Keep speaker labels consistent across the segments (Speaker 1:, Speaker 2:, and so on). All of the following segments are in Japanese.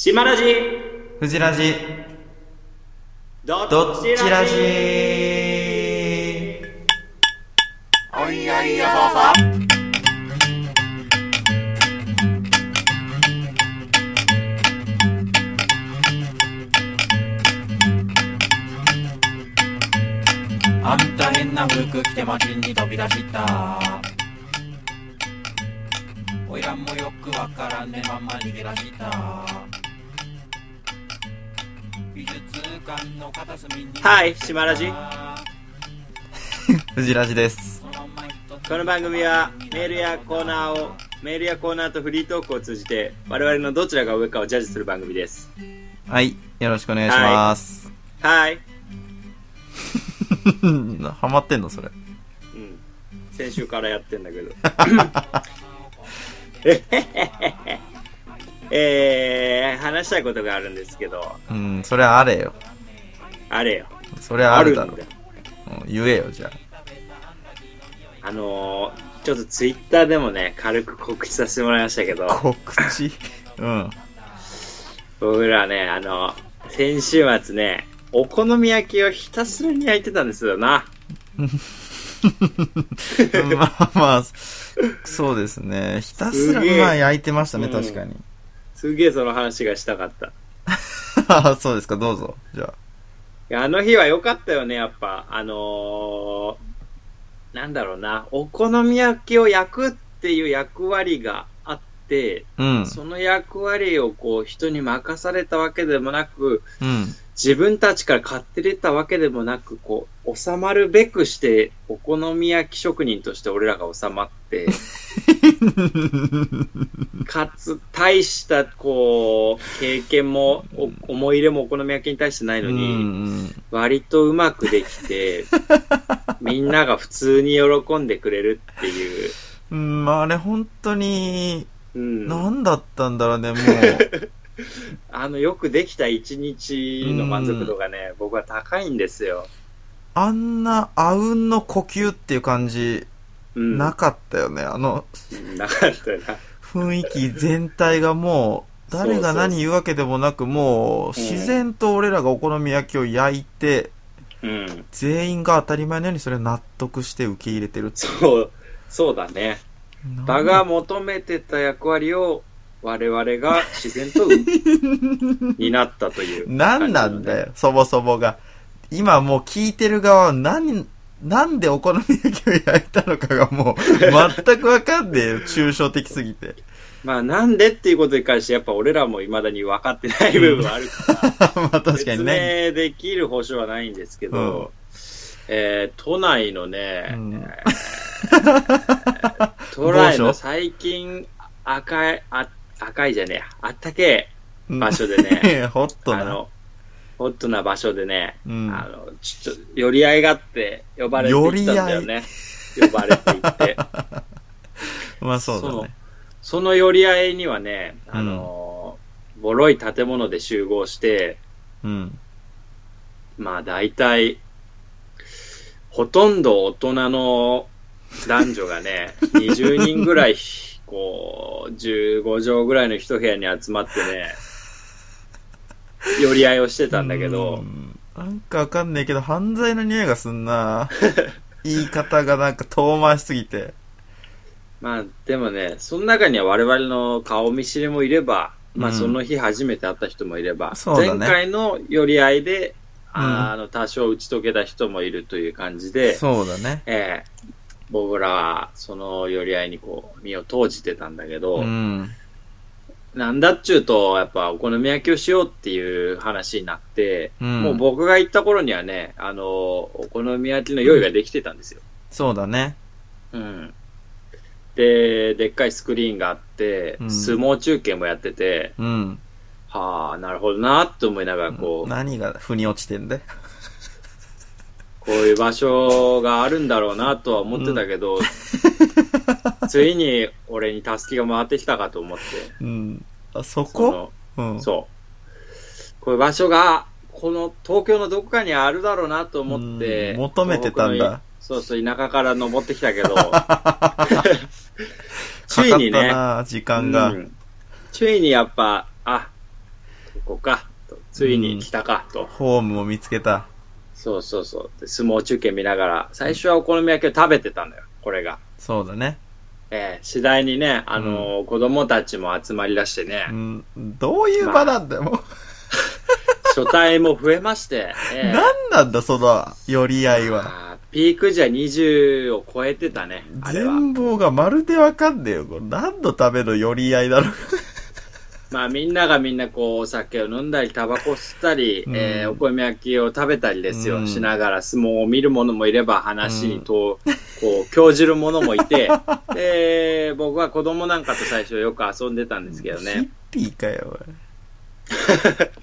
Speaker 1: 島ラジ
Speaker 2: 藤ラジ
Speaker 1: ど
Speaker 2: どっちラジ
Speaker 1: おいやいやそうそう
Speaker 3: あんた変な服着て街に飛び出した。おいらんもよくわからんねまんま逃げ出した
Speaker 1: はい島ラジ。
Speaker 2: 藤ラジです。
Speaker 1: この番組はメールやコーナーをメールやコーナーとフリートークを通じて我々のどちらが上かをジャッジする番組です。
Speaker 2: はいよろしくお願いします、
Speaker 1: はい。
Speaker 2: ハマってんの？それ。
Speaker 1: うん。先週からやってんだけど。えへへへへえー、話したいことがあるんですけど。
Speaker 2: うんそれはあれよ
Speaker 1: あれよ。
Speaker 2: それはあるだろ。言えよじゃ
Speaker 1: あ。のー、ちょっとツイッターでもね軽く告知させてもらいましたけど。
Speaker 2: あ告知？うん。
Speaker 1: 僕らね、あの、先週末ね、お好み焼きをひたすらに焼いてたんですよな。
Speaker 2: まあまあそうですね。ひたすら
Speaker 1: すげえ。
Speaker 2: まあ焼いてましたね
Speaker 1: うん。
Speaker 2: 確かに。
Speaker 1: すげえその話がしたかった。
Speaker 2: あそうですかどうぞ。じゃあ。
Speaker 1: いやあの日は良かったよね、やっぱ。あのー、なんだろうな、お好み焼きを焼くっていう役割があって、
Speaker 2: うん。
Speaker 1: その役割をこう人に任されたわけでもなく、
Speaker 2: うん
Speaker 1: 自分たちから買って出たわけでもなく、こう、収まるべくして、お好み焼き職人として俺らが収まって、かつ、大した、こう、経験も、お思い入れもお好み焼きに対してないの
Speaker 2: う
Speaker 1: に、
Speaker 2: ん。
Speaker 1: 割とうまくできて、みんなが普通に喜んでくれるっていう、
Speaker 2: うんまああれ本当に
Speaker 1: うん。
Speaker 2: 何だったんだろうねもう
Speaker 1: あの、よくできた一日の満足度がね、僕は高いんですよ。
Speaker 2: あんなあうんの呼吸っていう感じ
Speaker 1: うん。
Speaker 2: なかったよね。あの
Speaker 1: なかったよな。
Speaker 2: 雰囲気全体がもう、誰が何言うわけでもなく、もう自然と俺らがお好み焼きを焼いて、
Speaker 1: うん。
Speaker 2: 全員が当たり前のようにそれを納得して受け入れてるって
Speaker 1: そう、そうだね。
Speaker 2: なん
Speaker 1: 場が求めてた役割を我々が自然と担ったという、
Speaker 2: 何なんだよ、そもそもが。今もう聞いてる側は何、なんでお好み焼きを焼いたのかがもう 全くわかんねえよ、抽象的すぎて。
Speaker 1: まあなんでっていうことに関してやっぱ俺らも未だに分かってない部分はあるから、
Speaker 2: まあ確か
Speaker 1: 説
Speaker 2: にね。
Speaker 1: 明できる保証はないんですけど、えー都内のね、
Speaker 2: うん
Speaker 1: 都内の最近赤い、あ赤いじゃねえや、あったけえ場所でね、
Speaker 2: ホットな。
Speaker 1: あの、ホットな場所でね、
Speaker 2: うん
Speaker 1: あの、ちょっと、寄り合いがあって、呼ばれて行ったんだよね。呼ばれて行って。
Speaker 2: まあそうだね。
Speaker 1: その寄り合いにはね、あの、ボロい建物で集合して、
Speaker 2: うん。
Speaker 1: まあ大体、ほとんど大人の男女がね、20人ぐらい、こう、15畳ぐらいの一部屋に集まってね、寄り合いをしてたんだけ
Speaker 2: う
Speaker 1: ど、
Speaker 2: ん。なんかわかんねえけど、犯罪の匂いがすんな。言い方がなんか遠回しすぎて。
Speaker 1: まあでもね、その中には我々の顔見知りもいれば、まあ
Speaker 2: うん。
Speaker 1: その日初めて会った人もいれば、
Speaker 2: そうだね。
Speaker 1: 前回の寄り合いで、
Speaker 2: うん。
Speaker 1: あの、多少打ち解けた人もいるという感じで、
Speaker 2: そうだね。
Speaker 1: ええ僕らはその寄り合いにこう、身を投じてたんだけど、
Speaker 2: うん。
Speaker 1: なんだっちゅうと、やっぱお好み焼きをしようっていう話になって、
Speaker 2: うん
Speaker 1: もう僕が行った頃にはね、あの、お好み焼きの用意ができてたんですよ。
Speaker 2: そうだね。
Speaker 1: うん。で、でっかいスクリーンがあって、
Speaker 2: うん
Speaker 1: 相撲中継もやってて、
Speaker 2: うん。
Speaker 1: はあ、なるほどなって思いながら、こう、
Speaker 2: 何が腑に落ちてんだよ。
Speaker 1: こういう場所があるんだろうなとは思ってたけど、ついに俺に助けが回ってきたかと思って、
Speaker 2: うん。あ、そ
Speaker 1: そ
Speaker 2: こ
Speaker 1: の
Speaker 2: うん。
Speaker 1: そう。こういう場所が、この東京のどこかにあるだろうなと思って、
Speaker 2: うん求めてたんだ
Speaker 1: そうそう、田舎から登ってきたけど、つい
Speaker 2: っ
Speaker 1: にね、
Speaker 2: 時間が。
Speaker 1: うんついにやっぱ、あ、ここか。とついに来たか、と。
Speaker 2: ホームを見つけた。
Speaker 1: そうそうそう。で相撲中継見ながら、最初はお好み焼きを食べてたんだよ、これが。
Speaker 2: そうだね。
Speaker 1: えー次第にね、あのー子供たちも集まり出してね、
Speaker 2: うん、どういう場なんだよ、もう。
Speaker 1: 書体も増えまして、えー
Speaker 2: 何なんだ、その、寄り合いは。
Speaker 1: ピーク時は20を超えてたね。
Speaker 2: 全貌がまるでわかんねえよ。これ何のための寄り合いだろう。
Speaker 1: まあみんながみんなこうお酒を飲んだり、タバコ吸ったり、
Speaker 2: うん。
Speaker 1: えーお好み焼きを食べたりですよ、
Speaker 2: うん。
Speaker 1: しながら相撲を見る者もいれば話にと、こう、興じる者もいて、で、僕は子供なんかと最初よく遊んでたんですけど
Speaker 2: ヒッ
Speaker 1: ね。
Speaker 2: ピーかよ、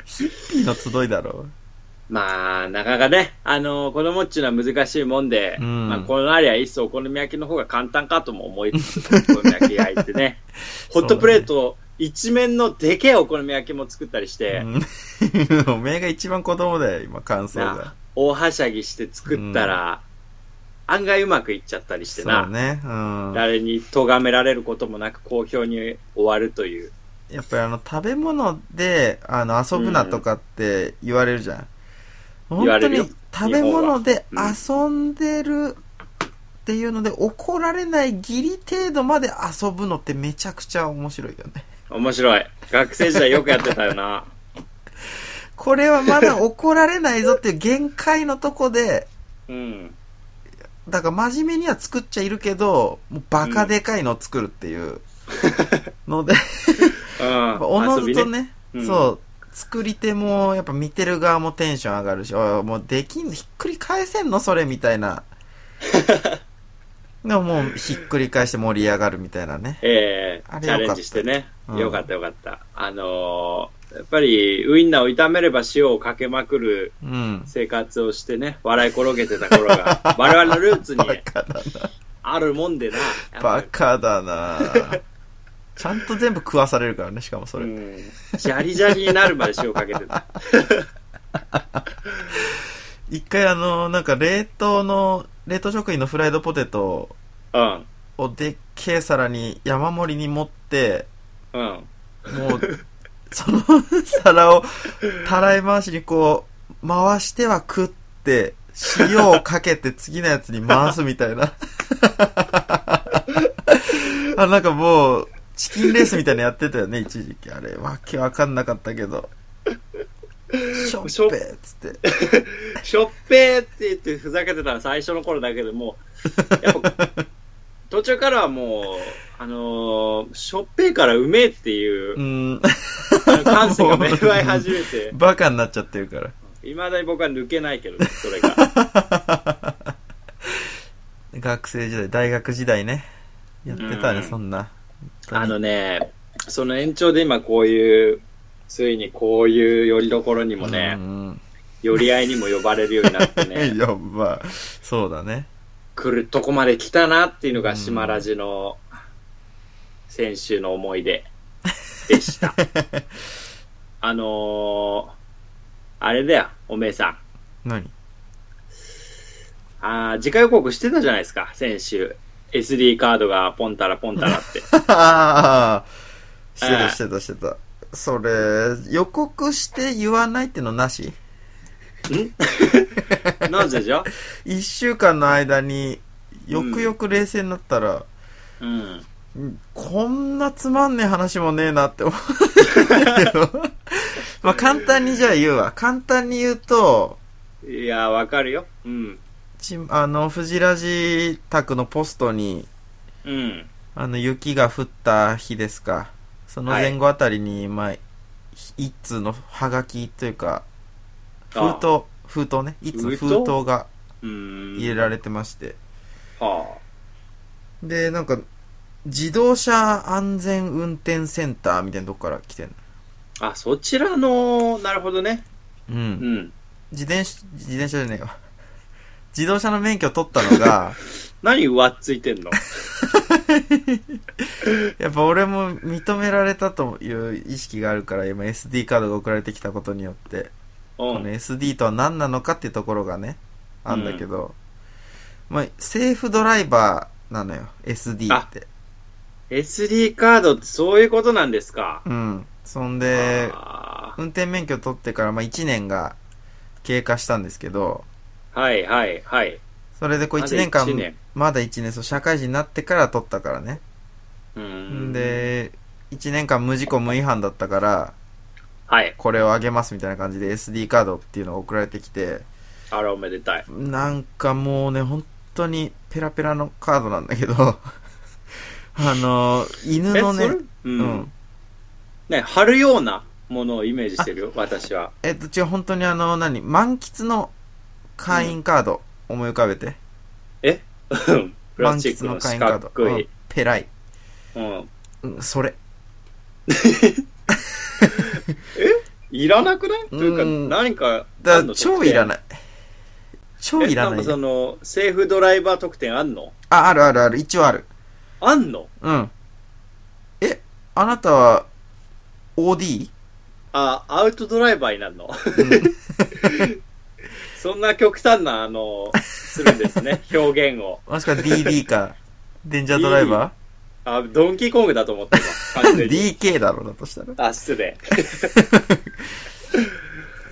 Speaker 2: ヒッピーの集いだろ。
Speaker 1: まあ、なかなかね、あの子供っちゅうのは難しいもんで、
Speaker 2: うん。
Speaker 1: まあ、このありゃいっそお好み焼きの方が簡単かとも思いつつ、お好み焼き焼いてね、ホットプレート一面のでけえお好み焼きも作ったりして、
Speaker 2: うん おめえが一番子供だよ、今、感想
Speaker 1: な
Speaker 2: が。
Speaker 1: 大はしゃぎして作ったら、案外うまくいっちゃったりして
Speaker 2: そう
Speaker 1: な、
Speaker 2: ね。うん。
Speaker 1: 誰に咎められることもなく好評に終わるという。
Speaker 2: やっぱりあの、食べ物で、あの、遊ぶなとかって言われるじゃん。本当
Speaker 1: 言われるよ
Speaker 2: に食べ物で遊んでるっていうので、怒られないギリ程度まで遊ぶのってめちゃくちゃ面白いよね。
Speaker 1: 面白い。学生時代よくやってたよな。
Speaker 2: これはまだ怒られないぞっていう限界のとこで、
Speaker 1: うん。
Speaker 2: だから真面目には作っちゃいるけど、もうバカでかいのを作るっていうので、
Speaker 1: うん。
Speaker 2: おのずと
Speaker 1: 遊び
Speaker 2: ね、
Speaker 1: うん
Speaker 2: そう、作り手も、やっぱ見てる側もテンション上がるし、おいもうできん、ひっくり返せんのそれみたいな。でももう、ひっくり返して盛り上がるみたいなね。
Speaker 1: えー、
Speaker 2: あれよかった
Speaker 1: チャレンジしてね。
Speaker 2: うん
Speaker 1: よかったよかった。あのーやっぱりウインナーを炒めれば塩をかけまくる
Speaker 2: うん。
Speaker 1: 生活をしてね、笑い転げてた頃が、我々のルーツにあるもんでな。
Speaker 2: バカだな。ちゃんと全部食わされるからね、しかもそれ。
Speaker 1: うん。ジャリジャリになるまで塩かけてた。
Speaker 2: 一回あの、なんか冷凍の、冷凍食品のフライドポテト
Speaker 1: うん。
Speaker 2: をでっけえ皿に山盛りに盛って、
Speaker 1: うん。
Speaker 2: もう、その皿をたらい回しにこう、回しては食って、塩をかけて次のやつに回すみたいな。あ、なんかもう、チキンレースみたいなのやってたよね、一時期。あれ、わけわかんなかったけど。しょっぺーっつって。
Speaker 1: しょっ ぺーって言ってふざけてたの最初の頃だけども、やっぱ、途中からはもう、あのーしょっぺーからうめえっていう
Speaker 2: う、ん。
Speaker 1: 感性が芽生え始めて、
Speaker 2: バカになっちゃってるから。
Speaker 1: 未だに僕は抜けないけどね、それが。
Speaker 2: 学生時代、大学時代ね。やってたね、
Speaker 1: うん
Speaker 2: そんな。
Speaker 1: あのね、その延長で今こういう、ついにこういう寄り所にもね
Speaker 2: う、ん
Speaker 1: 寄り合いにも呼ばれるようになって
Speaker 2: うん
Speaker 1: ね
Speaker 2: い、や、まあ、そうだね。
Speaker 1: 来るとこまで来たなっていうのが島ラジの先週の思い出 でした。あのー、あれだよ、おめえさん。
Speaker 2: 何？
Speaker 1: あー次回予告してたじゃないですか、先週。SD カードがポンタラポンタラって。
Speaker 2: ああ、して
Speaker 1: ええ
Speaker 2: たしてたしてた。それ、予告して言わないってのなし？
Speaker 1: ん？なぜじゃ？
Speaker 2: 一週間の間に、よくよく冷静になったら、
Speaker 1: うん。
Speaker 2: こんなつまんねえ話もねえなって思ったけど。まあ簡単にじゃあ言うわ。簡単に言うと、
Speaker 1: いや、わかるよ。うん。
Speaker 2: ちあの、藤ラジ宅のポストに、
Speaker 1: うん。
Speaker 2: あの、雪が降った日ですか。その前後あたりに、まあ、一通のハガキというか、封
Speaker 1: あ
Speaker 2: 筒、封筒ね。一通
Speaker 1: 封筒？
Speaker 2: が
Speaker 1: うん。
Speaker 2: 入れられてまして。
Speaker 1: は
Speaker 2: で、なんか、自動車安全運転センターみたいなとこから来てんの。
Speaker 1: あ。あ、そちらの、なるほどね。
Speaker 2: う。
Speaker 1: うんん。
Speaker 2: 自転車、自転車じゃねえわ。自動車の免許取ったのが、
Speaker 1: 何上っついてんの？
Speaker 2: やっぱ俺も認められたという意識があるから、今 SD カードが送られてきたことによって、
Speaker 1: う
Speaker 2: この
Speaker 1: ん。
Speaker 2: SD とは何なのかっていうところがね、あんだけど、まあ、セーフドライバーなのよ、SD って。
Speaker 1: SD カードってそういうことなんですか？
Speaker 2: うん。そんで、
Speaker 1: あ
Speaker 2: 運転免許取ってから、まあ、1年が経過したんですけど、
Speaker 1: はいはいはい。
Speaker 2: それでこう
Speaker 1: まだ
Speaker 2: 1年間、まだ1年、そう、社会人になってから取ったからね。
Speaker 1: うん。
Speaker 2: で、1年間無事故無違反だったから、
Speaker 1: はい。
Speaker 2: これをあげますみたいな感じで SD カードっていうのが送られてきて、
Speaker 1: あら、おめでたい。
Speaker 2: なんかもうね、本当にペラペラのカードなんだけど、あの、犬
Speaker 1: え、
Speaker 2: のね
Speaker 1: う
Speaker 2: うんん。
Speaker 1: ね、貼るようなものをイメージしてるよ、私は。
Speaker 2: えっと、違う、本当にあの、何、満喫の会員カード、思い浮かべて。
Speaker 1: え？プラ
Speaker 2: 満喫の
Speaker 1: スチックの四
Speaker 2: 会員カード。ペライ。
Speaker 1: うん。
Speaker 2: うん、それ。
Speaker 1: いらなくない？というか、
Speaker 2: うん
Speaker 1: 何か
Speaker 2: だ
Speaker 1: あんの
Speaker 2: 超いら
Speaker 1: い。
Speaker 2: ない。超いら
Speaker 1: えんか
Speaker 2: ない。
Speaker 1: その、セーフドライバー特典あんの？
Speaker 2: あ、あるあるある、一応ある。
Speaker 1: あんの？
Speaker 2: うん。え、あなたは、OD?
Speaker 1: あ、アウトドライバーになるの？そんな極端な、あの、するんですね、表現を。
Speaker 2: もしくは DD か、デンジャードライバ
Speaker 1: あ、ドンキーコングだと思ってた。完全
Speaker 2: ー
Speaker 1: に。
Speaker 2: ?DK だろうなとしたら。
Speaker 1: あ、失礼。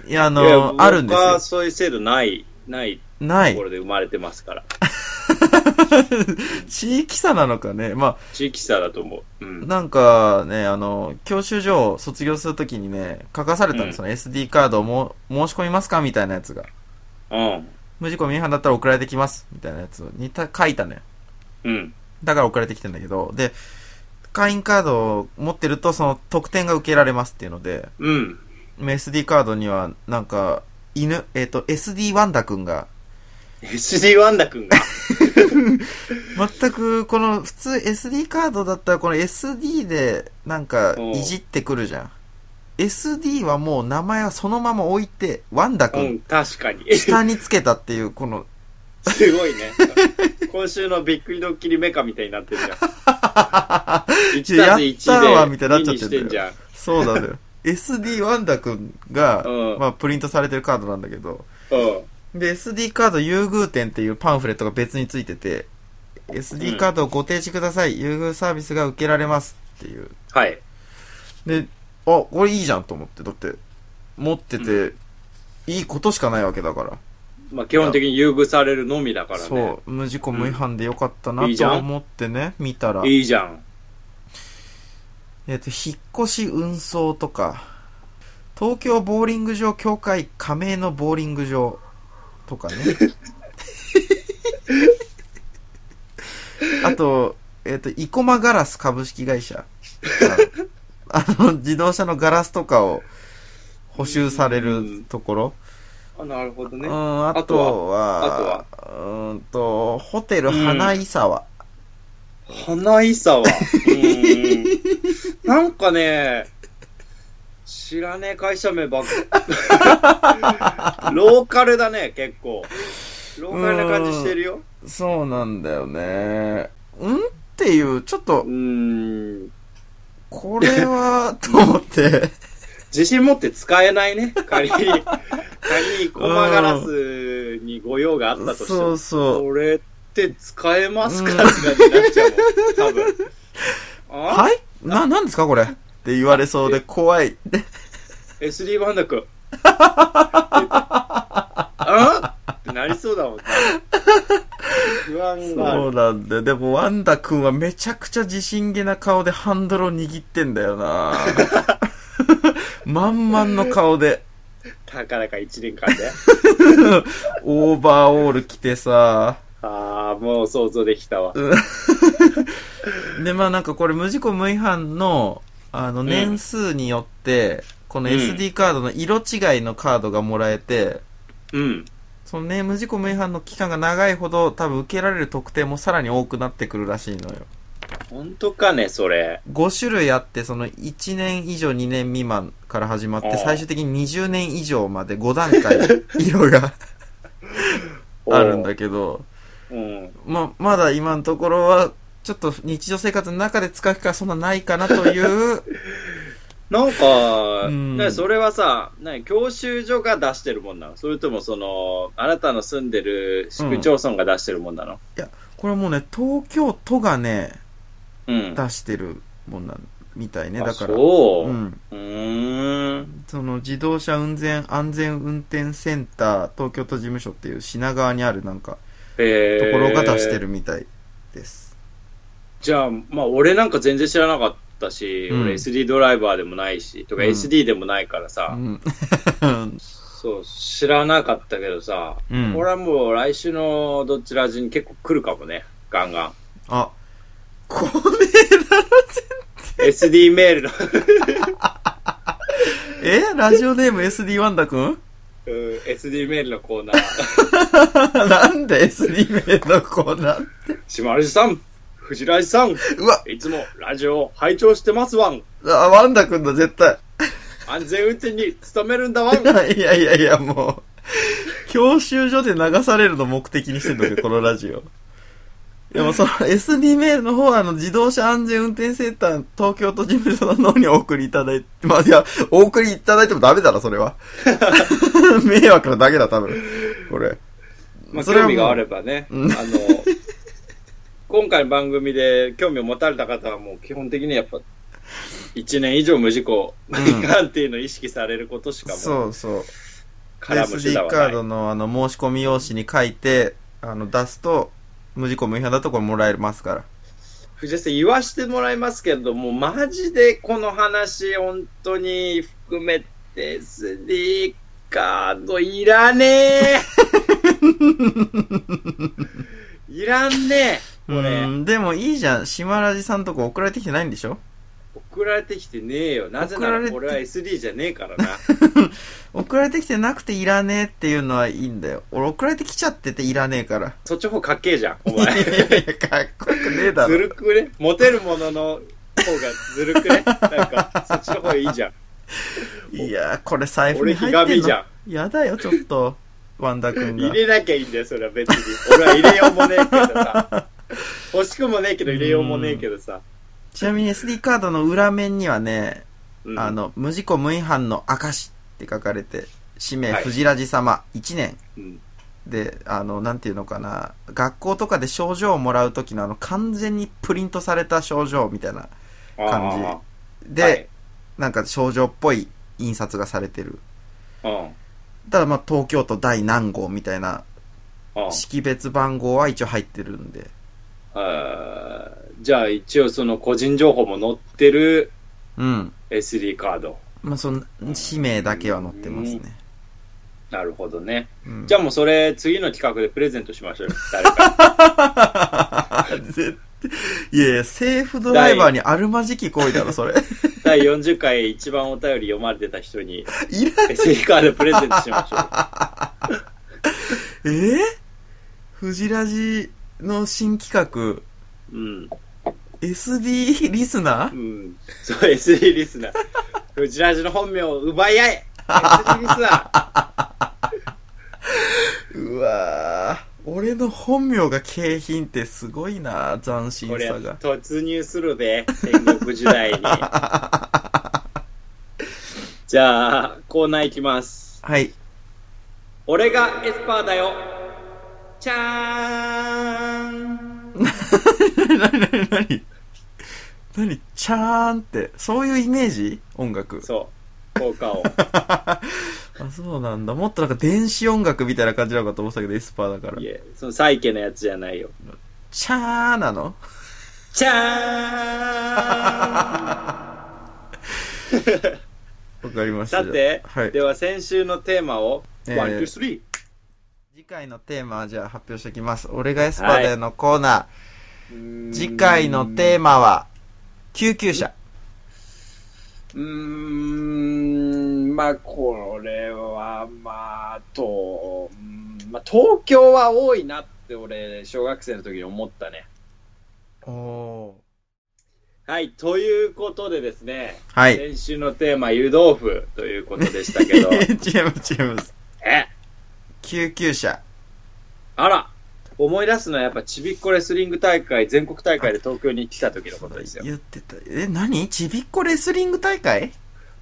Speaker 2: いや、あ
Speaker 1: いや
Speaker 2: の、あるんですよ。
Speaker 1: 僕はそういう制度ない、ない
Speaker 2: ない
Speaker 1: とこ。ろで生まれてますから。
Speaker 2: 地域差なのかね。ま
Speaker 1: 地域差だと思う。う
Speaker 2: あ、
Speaker 1: ん。
Speaker 2: なんかね、あの、教習所を卒業するときにね、書かされたんです、
Speaker 1: うん
Speaker 2: SD カードをも申し込みますか？みたいなやつが。
Speaker 1: うん。
Speaker 2: 無事故未違反だったら送られてきます。みたいなやつをにた書いたのよ。
Speaker 1: うん。
Speaker 2: だから送られてきてんだけど、で、会員カードを持ってると、その特典が受けられますっていうので、
Speaker 1: うん。
Speaker 2: SD カードには、なんか、犬、えっ、と、SD ワンダ君が、
Speaker 1: SD ワンダ君が？
Speaker 2: 全く、この、普通 SD カードだったら、この SD で、なんか
Speaker 1: うん、
Speaker 2: いじってくるじゃん。SD はもう名前はそのまま置いて、ワンダ
Speaker 1: う
Speaker 2: 君、
Speaker 1: ん、確かに。
Speaker 2: 下につけたっていう、この、
Speaker 1: すごいね。今週のびっくりドッキリメカみたいになってるじゃん。1
Speaker 2: やっ
Speaker 1: た
Speaker 2: わ
Speaker 1: 1
Speaker 2: みたいになっ
Speaker 1: で2
Speaker 2: ちゃってんだよ
Speaker 1: にしてんじゃん。
Speaker 2: そうなのよ。SD ワンダ君が、
Speaker 1: うん
Speaker 2: まあ、プリントされてるカードなんだけど、
Speaker 1: うん。
Speaker 2: で、SD カード優遇店っていうパンフレットが別についてて、SD カードをご提示ください。優遇サービスが受けられますっていう。
Speaker 1: はい。
Speaker 2: で、あ、これいいじゃんと思って。だって、持ってて、いいことしかないわけだから。
Speaker 1: まあ、基本的に優遇されるのみだからね。
Speaker 2: そう、無事故無違反でよかったないと
Speaker 1: いじゃん
Speaker 2: 思ってね、見たら、
Speaker 1: いいじゃん。
Speaker 2: えっと、引っ越し運送とか、東京ボーリング場協会加盟のボーリング場とかね。あと、えっ、と、生駒ガラス株式会社。ああの、自動車のガラスとかを補修されるところ。
Speaker 1: あ、なるほどね。
Speaker 2: うん、あ
Speaker 1: あと
Speaker 2: と
Speaker 1: は
Speaker 2: は、うーんと、ホテル花井沢。
Speaker 1: 花井沢。うーん。なんかね、知らねえ会社名ばっか。ローカルだね、結構。ローカルな感じしてるよ。
Speaker 2: そうなんだよね。うんっていう、ちょっと
Speaker 1: う、ーん。
Speaker 2: これは、と思って。
Speaker 1: 自信持って使えないね。仮に、仮にコマガラスにご用があったとしても。
Speaker 2: そうそう。
Speaker 1: これって使えますか
Speaker 2: うん
Speaker 1: って感じになっちゃうもん、多分。あ？
Speaker 2: はい？な、なんですかこれ？って言われそうで怖い。で
Speaker 1: ?SD バンダ君。あ？ってなりそうだもんね。不安があ
Speaker 2: そう
Speaker 1: る。
Speaker 2: なんだよ。でも、ワンダ君はめちゃくちゃ自信げな顔でハンドルを握ってんだよな 満々の顔で、
Speaker 1: たかだか1年間で？
Speaker 2: オーバーオール着てさ、
Speaker 1: ああ、もう想像できたわ。
Speaker 2: で、まあなんかこれ無事故無違反の、あの、
Speaker 1: ん
Speaker 2: 年数によって、この
Speaker 1: うん
Speaker 2: SD カードの色違いのカードがもらえて、
Speaker 1: うん。
Speaker 2: そのね、無事故無違反の期間が長いほど、多分受けられる特典もさらに多くなってくるらしいのよ。
Speaker 1: 本当かね、それ。
Speaker 2: 5種類あって、その1年以上2年未満から始まって、最終的に20年以上まで5段階色が あるんだけど、
Speaker 1: うん。
Speaker 2: ま、まだ今のところは、ちょっと日常生活の中で使う機会はそんなないかなという、
Speaker 1: なんか、
Speaker 2: うん
Speaker 1: ね、それはさ、ね、教習所が出してるもんなの？それともその、あなたの住んでる市区町村が出してるもんなの？
Speaker 2: これはもうね、東京都がね、
Speaker 1: うん。
Speaker 2: 出してるもんなんみたいね。
Speaker 1: あ
Speaker 2: だから、
Speaker 1: そうう。
Speaker 2: ん。
Speaker 1: うーん。
Speaker 2: その自動車運転安全運転センター東京都事務所っていう品川にあるなんか
Speaker 1: えー、
Speaker 2: ところが出してるみたいです。
Speaker 1: じゃあ、まあ、俺なんか全然知らなかったし、
Speaker 2: うん。
Speaker 1: 俺 SD ドライバーでもないし、とか
Speaker 2: うん。
Speaker 1: SD でもないからさ、
Speaker 2: うん。
Speaker 1: そう、知らなかったけどさ、
Speaker 2: うん。
Speaker 1: 俺はもう来週のどっちらじに結構来るかもね、ガンガン。
Speaker 2: あ、こ
Speaker 1: SD メールの、
Speaker 2: れ、えラジオネーム SD ワンダくん
Speaker 1: うん SD メールのコーナー。
Speaker 2: なんで SD 名のコーナー
Speaker 1: 島ラジさん、藤ラジさん、
Speaker 2: うわ、
Speaker 1: いつもラジオを拝聴してますわん。
Speaker 2: あ、ワンダくんだ、絶対。
Speaker 1: 安全運転に努めるんだわん。
Speaker 2: いやいやいや、もう、教習所で流されるの目的にしてんのけど、このラジオ。でもその SD メールの方はあの自動車安全運転センター東京都事務所の方にお送りいただいて、まあいや、お送りいただいてもダメだな、それは。迷惑なだけだ、多分。これ。
Speaker 1: まあ、興味があればね、
Speaker 2: うん
Speaker 1: あの、今回の番組で興味を持たれた方はもう基本的にやっぱ、1年以上無事故、
Speaker 2: ん
Speaker 1: 違反っていうのを意識されることしかも
Speaker 2: そううそう。
Speaker 1: 絡む手
Speaker 2: SD
Speaker 1: 段はない。
Speaker 2: カードのあの申し込み用紙に書いて、あの出すと、無事故無違反だとこれもらえますから。
Speaker 1: 藤井さん言わしてもらいますけども、マジでこの話、本当に含めて SD カードいらねえ いらんねえこれ。
Speaker 2: うん、でもいいじゃん。島ラジさんとこ送られてきてないんでしょ？
Speaker 1: 送られてきてねえよ。なぜな
Speaker 2: 送ら
Speaker 1: 俺は SD じゃねえからな。
Speaker 2: 送られてきてなくていらねえっていうのはいいんだよ。俺送られてきちゃってていらねえから。
Speaker 1: そっちの方かっけえじゃん、お前。
Speaker 2: かっこよくねえだ
Speaker 1: ず
Speaker 2: ろ。
Speaker 1: るくね？モテるものの方がずるくね？なんか、そっちの方がいいじゃん。
Speaker 2: いやー、これ財布
Speaker 1: 俺、
Speaker 2: に入ってんの？
Speaker 1: ひがみじゃん。
Speaker 2: やだよ、ちょっと。ワンダ君が。
Speaker 1: 入れなきゃいいんだよ、それは別に。俺は入れようもねえけどさ。欲しくもねえけど入れようもねえけどさ。
Speaker 2: ちなみに SD カードの裏面にはね、
Speaker 1: うん。
Speaker 2: あ、の、無事故無違反の証って書かれて、氏名、
Speaker 1: はい。
Speaker 2: 藤ラジ様、1年。
Speaker 1: うん。
Speaker 2: で、あの、なんていうのかな、学校とかで症状をもらうときのあの、完全にプリントされた症状みたいな。感じ。
Speaker 1: あ
Speaker 2: で、
Speaker 1: ーはい。
Speaker 2: なんか症状っぽい印刷がされてる。
Speaker 1: うん。
Speaker 2: ただまあ、東京都第何号みたいな、
Speaker 1: うん。
Speaker 2: 識別番号は一応入ってるんで。
Speaker 1: じゃあ一応その個人情報も載ってる
Speaker 2: うん。
Speaker 1: SD カード。
Speaker 2: まあ、その、氏名だけは載ってますね。
Speaker 1: なるほどね。
Speaker 2: うん、
Speaker 1: じゃあもうそれ次の企画でプレゼントしましょうよ。誰か。
Speaker 2: 絶対、いやいや、セーフドライバーにあるまじき行為だろ、それ。
Speaker 1: 第40回一番お便り読まれてた人に
Speaker 2: いら
Speaker 1: SD カードプレゼントしましょう。
Speaker 2: えー、フジラジの新企画、
Speaker 1: うん。
Speaker 2: SD リスナー？
Speaker 1: うん。そう、SD リスナー。フジラジの本名を奪い合え !SD リスナー
Speaker 2: うわぁ。俺の本名が景品ってすごいな斬新
Speaker 1: これ
Speaker 2: さが。
Speaker 1: 突入するで、戦国時代に。じゃあ、コーナーいきます。
Speaker 2: はい。
Speaker 1: 俺がエスパーだよ。ちゃーん。
Speaker 2: なになになになにチャーンって、そういうイメージ音楽。
Speaker 1: そう。効果音。
Speaker 2: あ、そうなんだ。もっとなんか電子音楽みたいな感じなのかと思ったけど、エスパーだから
Speaker 1: い。え、そのサイケのやつじゃないよ。
Speaker 2: チャーなの
Speaker 1: ちゃ
Speaker 2: わかりま。した。
Speaker 1: さて、
Speaker 2: はい。
Speaker 1: では先週のテーマを、
Speaker 2: えー
Speaker 1: one, two, three。
Speaker 2: 次回のテーマはじゃあ発表しておきます。俺がエスパーだよのコーナー。次回のテーマは、救急車。
Speaker 1: うーん、まあ、これは、まあ、と、うんまあ、東京は多いなって俺、小学生の時に思ったね。
Speaker 2: お
Speaker 1: はい、ということでですね、
Speaker 2: はい。
Speaker 1: 先週のテーマ、湯豆腐ということでしたけど、
Speaker 2: 違います、違います。
Speaker 1: え、
Speaker 2: 救急車。
Speaker 1: あら、思い出すのはやっぱちびっこレスリング大会、全国大会で東京に来た時のことですよ。
Speaker 2: 言ってた。え、何？ちびっこレスリング大会？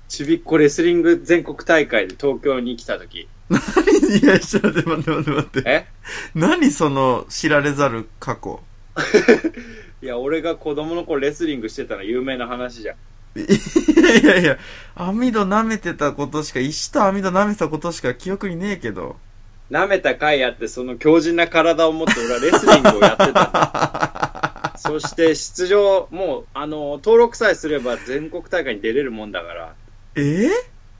Speaker 1: ちびっこレスリング全国大会で東京に来た時。
Speaker 2: 何 いや、ちょっと待って待って待って。
Speaker 1: え？
Speaker 2: 何その知られざる過去？
Speaker 1: いや、俺が子供の頃レスリングしてたの有名な話じゃん。
Speaker 2: いやいやいや、網戸舐めてたことしか、石と網戸舐めてたことしか記憶にねえけど。
Speaker 1: 舐めた回あって、その強靭な体を持って俺はレスリングをやってた。そして出場、もう、あの、登録さえすれば全国大会に出れるもんだから、
Speaker 2: え？え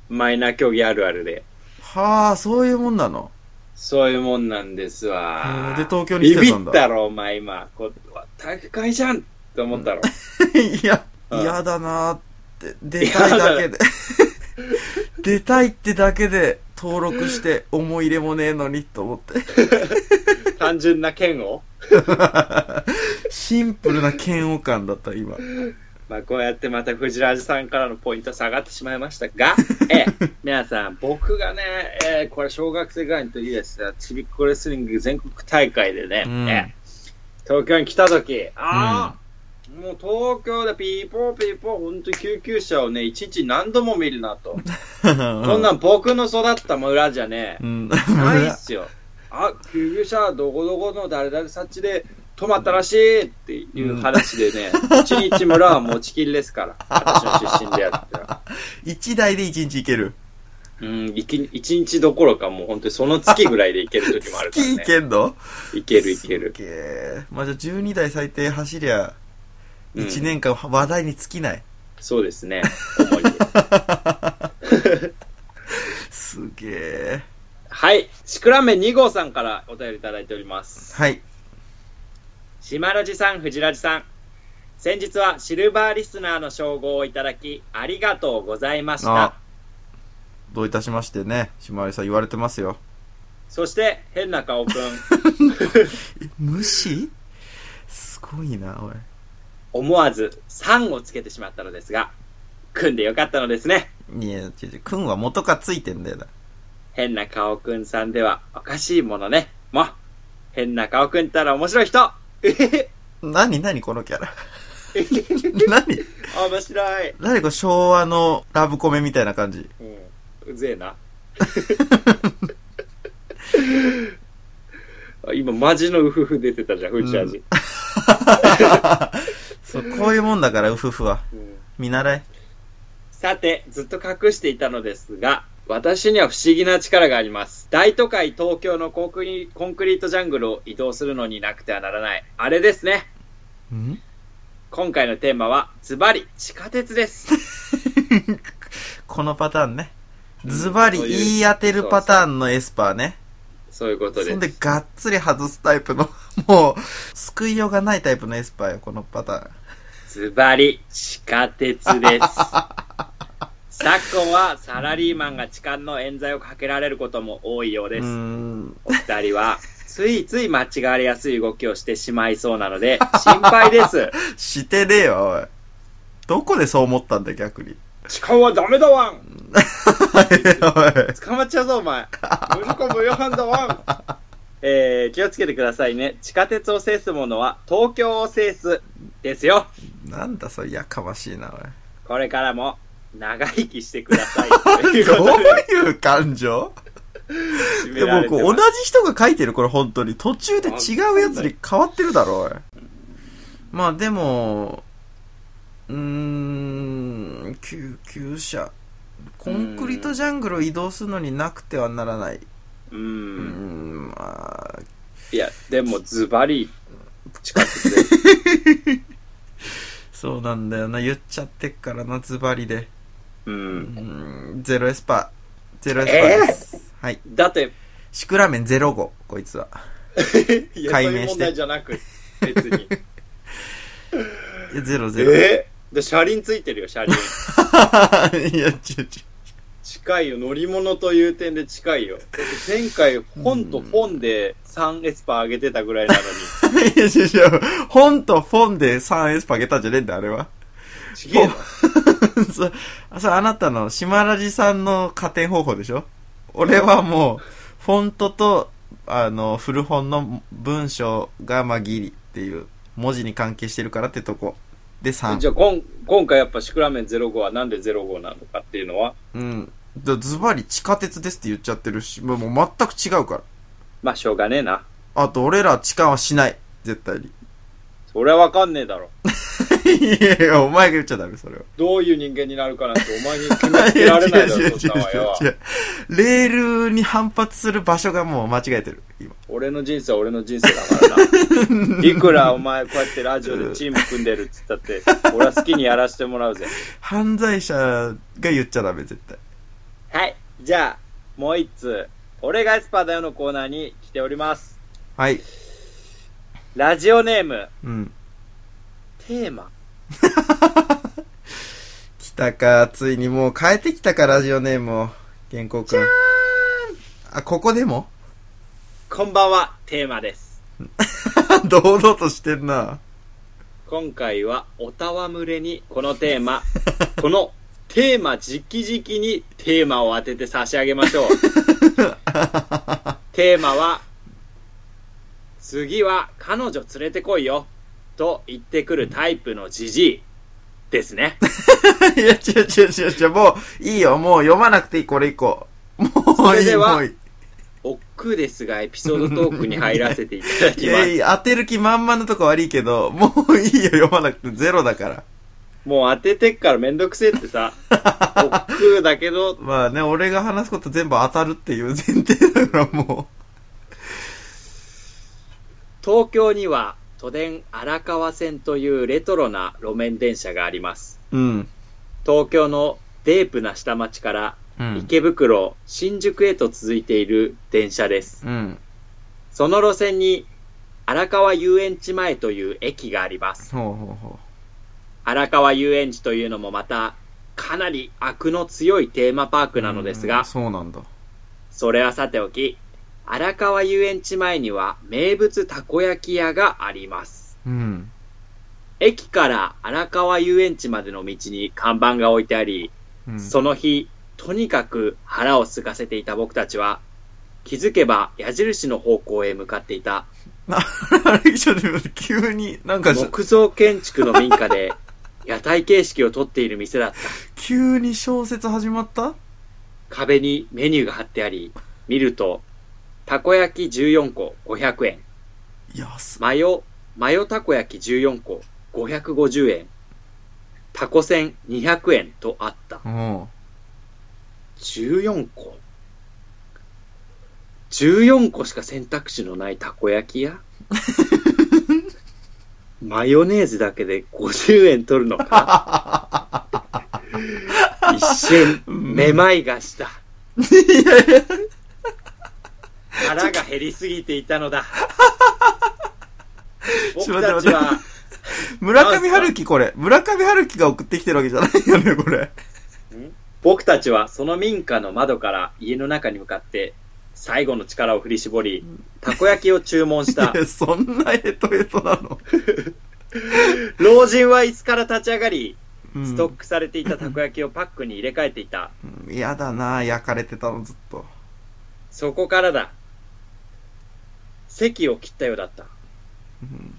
Speaker 1: マイナー競技あるあるで。
Speaker 2: はあ、そういうもんなの？
Speaker 1: そういうもんなんです
Speaker 2: へ
Speaker 1: わ
Speaker 2: え。で、東京に
Speaker 1: ビビ
Speaker 2: 来てたんだ。
Speaker 1: ったろ、お前今。こ体育会じゃんって思ったろ。
Speaker 2: いや、
Speaker 1: うん
Speaker 2: 嫌だなーって、出たいだけで。出たいってだけで登録して 思い入れもねえのにと思って。
Speaker 1: 単純な剣を？
Speaker 2: シンプルな嫌悪感だった、今。
Speaker 1: まあ、こうやってまた藤ラジさんからのポイント下がってしまいましたが、ええ、皆さん、僕がね、えーこれ小学生ぐらいの時ですよちびっこレスリング全国大会でね、
Speaker 2: うん
Speaker 1: ええ東京に来た時、ああ、もう東京でピーポーピーポー、本当に救急車をね、一日何度も見るなと。
Speaker 2: そ
Speaker 1: そんなん僕の育った村じゃね、
Speaker 2: うん。
Speaker 1: ないっすよ。あ、救急車どこどこの誰々さっちで止まったらしいっていう話でね、一、日村は持ちきりですから。私の出身であっては。
Speaker 2: 一台で一日行ける。
Speaker 1: うん、一日どころかもう本当にその月ぐらいで行ける時もあるから
Speaker 2: 月行
Speaker 1: ね。
Speaker 2: けんの？
Speaker 1: いけるいける。
Speaker 2: まあ、じゃあ12台最低走りゃ、
Speaker 1: うん
Speaker 2: 1年間話題に尽きない。
Speaker 1: そうですね。主に。
Speaker 2: すげえ。
Speaker 1: はい。シクラメン2号さんからお便りいただいております。
Speaker 2: はい。
Speaker 1: 島ラジさん、藤ラジさん。先日はシルバーリスナーの称号をいただき、ありがとうございました
Speaker 2: あ。どういたしましてね、しまわりさん言われてますよ。
Speaker 1: そして、変な顔くん。
Speaker 2: え、無視？すごいな、おい。
Speaker 1: 思わず3をつけてしまったのですが、組んでよかったのですね。
Speaker 2: いや、違うくんは元がついてんだよな。
Speaker 1: 変な顔くんさんではおかしいものね。もう、変な顔くんったら面白い人えへへ
Speaker 2: 何何このキャラ？何？
Speaker 1: 面白い。
Speaker 2: 何これ昭和のラブコメみたいな感じ。
Speaker 1: うん、うぜえな。あ 今、マジのウフフ出てたじゃん、藤味。
Speaker 2: そう、こういうもんだから、ウフフは。
Speaker 1: うん
Speaker 2: 見習い。
Speaker 1: さて、ずっと隠していたのですが、私には不思議な力があります。大都会東京のコンクリコンクリートジャングルを移動するのになくてはならない。あれですね。
Speaker 2: ん？
Speaker 1: 今回のテーマは、ズバリ、地下鉄です。
Speaker 2: このパターンね。ズバリ言い当てるパターンのエスパーね。
Speaker 1: そういうことです。
Speaker 2: そんで、がっつり外すタイプの、もう、救いようがないタイプのエスパーよ、このパターン。
Speaker 1: ズバリ、地下鉄です。昨今はサラリーマンが痴漢の冤罪をかけられることも多いようです。
Speaker 2: ん。
Speaker 1: お二人は、ついつい間違われやすい動きをしてしまいそうなので、心配です。
Speaker 2: してねえよ、おい。どこでそう思ったんだよ、逆に。
Speaker 1: 痴漢はダメだわん。捕まっちゃうぞ、お前。無事故無違反だわんえー、気をつけてくださいね。地下鉄を制すものは東京を制す。ですよ。
Speaker 2: なんだ、それ、やかましいな、おい。
Speaker 1: これからも長生きしてください。
Speaker 2: どういう感情？でも、同じ人が書いてる、これ、本当に。途中で違うやつに変わってるだろ、おい。まあ、でも、うーん、救急車。コンクリートジャングルを移動するのになくてはならない。
Speaker 1: う。
Speaker 2: ん、まあ、
Speaker 1: いや、でもズバリ、地下鉄で。
Speaker 2: そうなん。だよな。言っちゃってっからな、ズバリで。
Speaker 1: う。
Speaker 2: ん、ゼロエスパー。ゼロエスパーです。はい。
Speaker 1: だって、
Speaker 2: シクラメン05、こいつは。
Speaker 1: いや、
Speaker 2: 解明して
Speaker 1: そういう問題じゃなく、別に。
Speaker 2: いや、ゼロゼロ。
Speaker 1: えー、で車輪ついてるよ、車輪。
Speaker 2: いや、ちょ、ち
Speaker 1: 近いよ、乗り物という点で近いよ。前回、本と本で3エスパー上げてたぐらいなのに。
Speaker 2: ょ。いや、ちょ、ちょ、本とフォンで3エスパーげたんじゃねえんだ、あれは。
Speaker 1: ちげえな。
Speaker 2: そ、あそれあなたの島ラジさんの加点方法でしょ？俺はもう、フォントと、あの、古本の文章がまぎりっていう、文字に関係してるからってとこ。で3。
Speaker 1: じゃあ、こん今回やっぱシクラメン05はなんで05なのかっていうのは、
Speaker 2: うん。だズバリ地下鉄ですって言っちゃってるし、もうもう全く違うから。
Speaker 1: まあ、しょうがねえな。
Speaker 2: あと、俺ら痴漢はしない。絶対に。
Speaker 1: それはわかんねえだろ。
Speaker 2: いやいや、お前が言っちゃダメ、それは。
Speaker 1: どういう人間になるかなんてお前に決めつけられないだろ、
Speaker 2: う レールに反発する場所がもう間違えてる。今。
Speaker 1: 俺の人生は俺の人生だからな。いくらお前こうやってラジオでチーム組んでるっつったって、俺は好きにやらせてもらうぜ。
Speaker 2: 犯罪者が言っちゃダメ、絶対。
Speaker 1: はい。じゃあ、もう一通。俺がエスパーだよのコーナーに来ております。
Speaker 2: はい。
Speaker 1: ラジオネーム、
Speaker 2: うん。
Speaker 1: テーマ。
Speaker 2: 来たか、ついにもう変えてきたか、ラジオネームを。原稿くん。あ、ここでも？
Speaker 1: こんばんは、テーマです。
Speaker 2: 堂々としてんな。
Speaker 1: 今回は、おたわむれにこのテーマ、このテーマ直々にテーマを当てて差し上げましょう。テーマは、次は彼女連れてこいよ、と言ってくるタイプのじじいですね。
Speaker 2: いや、違う違う違う違う、もう、いいよ、もう読まなくていい、これ以降。もういい、もういい。
Speaker 1: 億劫ですが、エピソードトークに入らせていただ
Speaker 2: い
Speaker 1: きます。
Speaker 2: やいや、当てる気満々のとこ悪いけど、もういいよ、読まなくてゼロだから。
Speaker 1: もう当ててっからめんどくせえってさ、億劫だけど、
Speaker 2: まあね、俺が話すこと全部当たるっていう前提だからも
Speaker 1: 東京には都電荒川線というレトロな路面電車があります。
Speaker 2: う。うん。
Speaker 1: 東京のデープな下町から
Speaker 2: うん。
Speaker 1: 池袋、新宿へと続いている電車です。
Speaker 2: うん。
Speaker 1: その路線に荒川遊園地前という駅があります。
Speaker 2: ほうほうほ
Speaker 1: 荒川遊園地というのもまたかなり悪の強いテーマパーク
Speaker 2: う。
Speaker 1: なのです
Speaker 2: うん
Speaker 1: が、
Speaker 2: そうなんだ。
Speaker 1: それはさておき、荒川遊園地前には名物たこ焼き屋があります。
Speaker 2: うん。
Speaker 1: 駅から荒川遊園地までの道に看板が置いてあり、
Speaker 2: うん。
Speaker 1: その日、とにかく腹を空かせていた僕たちは、気づけば矢印の方向へ向かっていた
Speaker 2: あれ、ちょっと待って急に、なんかし、
Speaker 1: 木造建築の民家で屋台形式をとっている店だった。
Speaker 2: 急に小説始まった？
Speaker 1: 壁にメニューが貼ってあり、見ると、たこ焼き14個500円、
Speaker 2: 安っ。
Speaker 1: マヨ、マヨたこ焼き14個550円、タコせん200円とあった。
Speaker 2: うん。
Speaker 1: 14個 ?14 個しか選択肢のないたこ焼き屋？マヨネーズだけで50円取るのか？一瞬、めまいがした。
Speaker 2: いやいや、
Speaker 1: 腹が減りすぎていたのだ。僕たちは、
Speaker 2: 村上春樹これ。村上春樹が送ってきてるわけじゃないよね、これ。
Speaker 1: 僕たちはその民家の窓から家の中に向かって最後の力を振り絞り、たこ焼きを注文した
Speaker 2: そんなヘトヘトなの。
Speaker 1: 老人は椅子から立ち上がり、
Speaker 2: うん
Speaker 1: ストックされていたたこ焼きをパックに入れ替えていた。
Speaker 2: うん嫌だな焼かれてたのずっと。
Speaker 1: そこからだ。席を切ったようだった。
Speaker 2: うん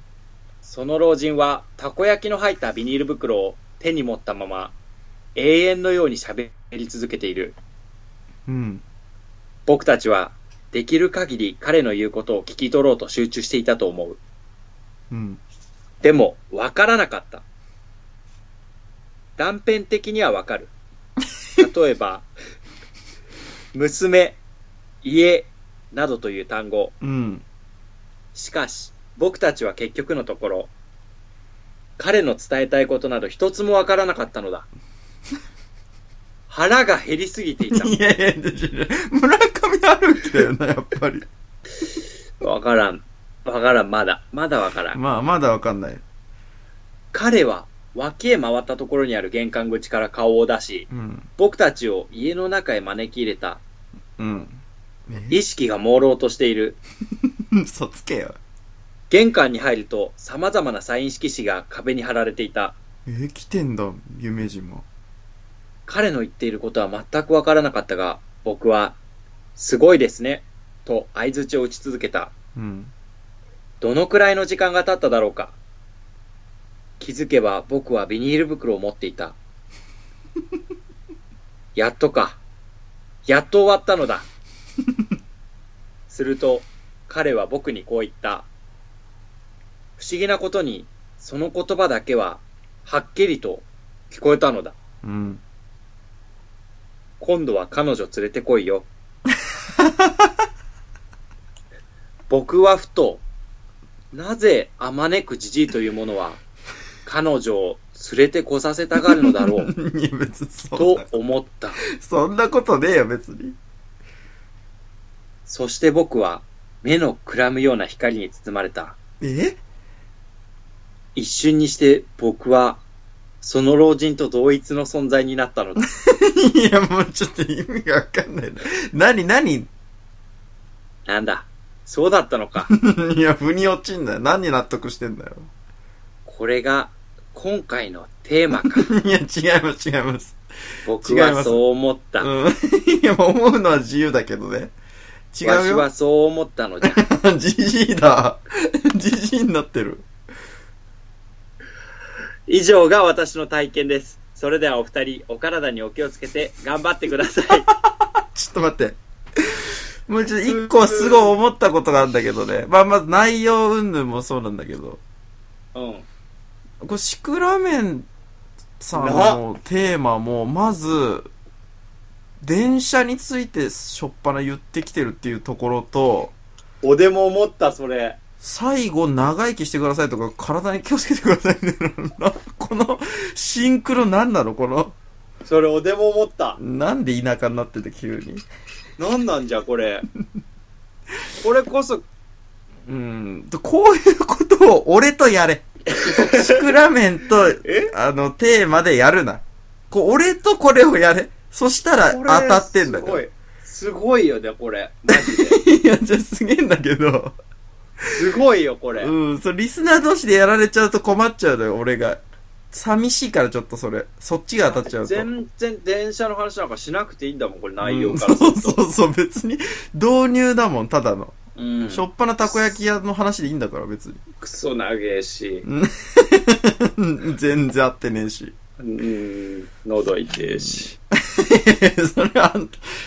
Speaker 1: その老人はたこ焼きの入ったビニール袋を手に持ったまま永遠のように喋り続けている。
Speaker 2: うん。
Speaker 1: 僕たちはできる限り彼の言うことを聞き取ろうと集中していたと思う。
Speaker 2: うん。
Speaker 1: でも、わからなかった。断片的にはわかる。例えば、娘、家、などという単語。
Speaker 2: うん。
Speaker 1: しかし、僕たちは結局のところ、彼の伝えたいことなど一つもわからなかったのだ。腹が減りすぎていた。
Speaker 2: いやいや、村上春樹だよな、やっぱり。
Speaker 1: わからん。わからん、まだ。まだわからん。
Speaker 2: まあ、まだわかんない。
Speaker 1: 彼は脇へ回ったところにある玄関口から顔を出し、
Speaker 2: うん。
Speaker 1: 僕たちを家の中へ招き入れた。
Speaker 2: うん。
Speaker 1: 意識が朦朧としている。
Speaker 2: え嘘つけよ。
Speaker 1: 玄関に入ると様々なサイン色紙が壁に貼られていた。
Speaker 2: え、来てんだ、有名人も。
Speaker 1: 彼の言っていることは全くわからなかったが、僕は、すごいですね、と相槌を打ち続けた。
Speaker 2: うん。
Speaker 1: どのくらいの時間が経っただろうか。気づけば僕はビニール袋を持っていた。やっとか。やっと終わったのだ。すると、彼は僕にこう言った。不思議なことに、その言葉だけは、はっきりと聞こえたのだ。
Speaker 2: うん。
Speaker 1: 今度は彼女連れてこいよ。僕はふと、なぜあまねくじじいというものは、彼女を連れてこさせたがるのだろう、と
Speaker 2: な、
Speaker 1: 思った。
Speaker 2: そんなことねえよ、別に。
Speaker 1: そして僕は、目のくらむような光に包まれた。
Speaker 2: え？
Speaker 1: 一瞬にして僕は、その老人と同一の存在になったのだ。
Speaker 2: いや、もうちょっと意味がわかんないな。何、何？
Speaker 1: なんだ、そうだったのか。
Speaker 2: いや、腑に落ちんだよ。何に納得してんだよ。
Speaker 1: これが、今回のテーマか。
Speaker 2: いや、違います、違います。
Speaker 1: 僕はそう思った。
Speaker 2: うん。いや、思うのは自由だけどね。違うよ
Speaker 1: わしは。そう思ったのじゃ。
Speaker 2: じじいだ。じじいになってる。
Speaker 1: 以上が私の体験です。それではお二人、お体にお気をつけて頑張ってください。
Speaker 2: ちょっと待って。もうちょっと一個すごい思ったことがあるんだけどね。まあまず内容云々もそうなんだけど。
Speaker 1: うん。
Speaker 2: これシクラメンさんのテーマも、まず、電車についてしょっぱな言ってきてるっていうところと、
Speaker 1: おでも思った、それ。
Speaker 2: 最後長生きしてくださいとか体に気をつけてくださいね。なこのシンクロ何なの？この、
Speaker 1: それおでも思った。
Speaker 2: なんで田舎になってて急に？
Speaker 1: なんなんじゃ、これ。これこそ、
Speaker 2: うん。こういうことを俺とやれ。シクラメンと、
Speaker 1: え？
Speaker 2: あの、テーマでやるな。こう、俺とこれをやれ。そしたら当たってんだから。
Speaker 1: すごい。すごいよね、これ。マジで。
Speaker 2: いや、じゃあすげえんだけど。
Speaker 1: すごいよ、これ。
Speaker 2: うん、そう、リスナー同士でやられちゃうと困っちゃうのよ、俺が。寂しいからちょっとそれ。そっちが当たっちゃうと。
Speaker 1: 全然電車の話なんかしなくていいんだもん、これ内容
Speaker 2: うん
Speaker 1: からす
Speaker 2: そう。そうそう、別に導入だもん、ただの。
Speaker 1: うん
Speaker 2: しょっぱなたこ焼き屋の話でいいんだから、別に。
Speaker 1: クソ長えし、
Speaker 2: うん 全然合ってねえし。
Speaker 1: うん、喉痛えし。
Speaker 2: それは、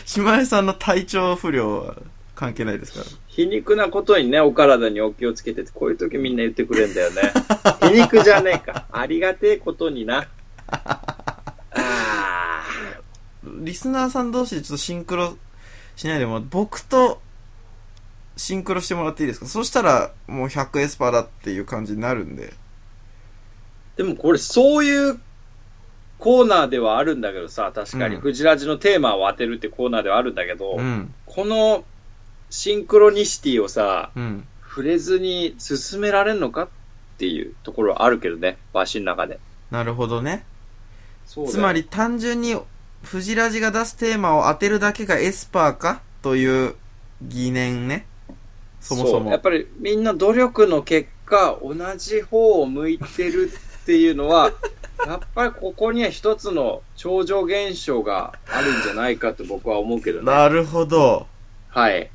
Speaker 2: 島井さんの体調不良は関係ないですか？ら。
Speaker 1: 皮肉なことにね、お体にお気をつけてって、こういう時みんな言ってくれんだよね。皮肉じゃねえか。ありがてえことにな。あ
Speaker 2: リスナーさん同士でちょっとシンクロしないでも、僕とシンクロしてもらっていいですか？そしたら、もう100エスパーだっていう感じになるんで。
Speaker 1: ーでもこれそういうコーナーではあるんだけどさ、確かに、
Speaker 2: うん
Speaker 1: フジラジのテーマを当てるってコーナーではあるんだけど、
Speaker 2: うん。
Speaker 1: このシンクロニシティをさ、
Speaker 2: うん。
Speaker 1: 触れずに進められるのかっていうところはあるけどね、わしの中で。
Speaker 2: なるほどね。つまり単純に、フジラジが出すテーマを当てるだけがエスパーかという疑念ね。そもそも。
Speaker 1: うやっぱりみんな努力の結果、同じ方を向いてるっていうのは、やっぱりここには一つの超常現象があるんじゃないかと僕は思うけどね。
Speaker 2: なるほど。
Speaker 1: はい。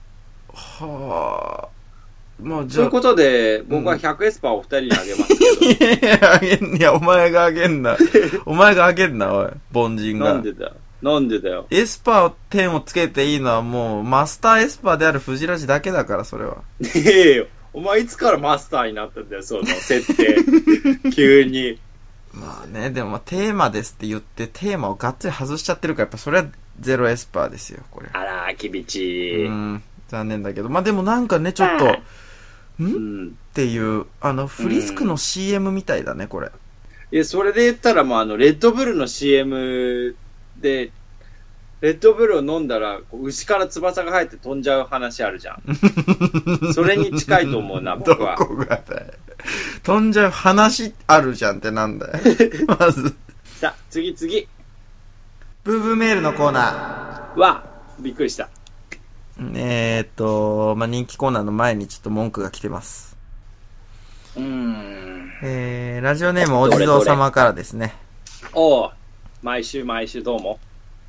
Speaker 2: はあ。まあ、じゃあ。
Speaker 1: ということで、僕は100エスパーをお二人にあげますけど、
Speaker 2: いや、あげん、いや、お前があげんな。お前があげんな、おい。凡人が。
Speaker 1: なんでだ？よ。なんでだよ？
Speaker 2: エスパー点をつけていいのはもう、マスターエスパーであるフジラジだけだから、それは。
Speaker 1: ねえよ。お前いつからマスターになったんだよ、その設定。急に。
Speaker 2: まあね、でもまあテーマですって言って、テーマをがっつり外しちゃってるから、やっぱそれはゼロエスパーですよ、これ。
Speaker 1: あら、厳しい。
Speaker 2: うん。残念だけど。まあでもなんかね、ちょっと、んっ
Speaker 1: うん。
Speaker 2: ていう、あの、フリスクの CM みたいだね、これ。
Speaker 1: いや、それで言ったら、もうあの、レッドブルの CM で、レッドブルを飲んだら、牛から翼が生えて飛んじゃう話あるじゃん。それに近いと思うな、
Speaker 2: ど
Speaker 1: 僕は。
Speaker 2: こがだよ。飛んじゃう話あるじゃんってなんだよ。まず。
Speaker 1: さあ、次次。
Speaker 2: ブーブーメールのコーナ
Speaker 1: わ、びっくりした。
Speaker 2: ー。えーっと、まあ、人気コーナーの前にちょっと文句が来てます。
Speaker 1: うーん。
Speaker 2: えー、ラジオネームお地蔵様からですね。
Speaker 1: おう、毎週毎週どうも。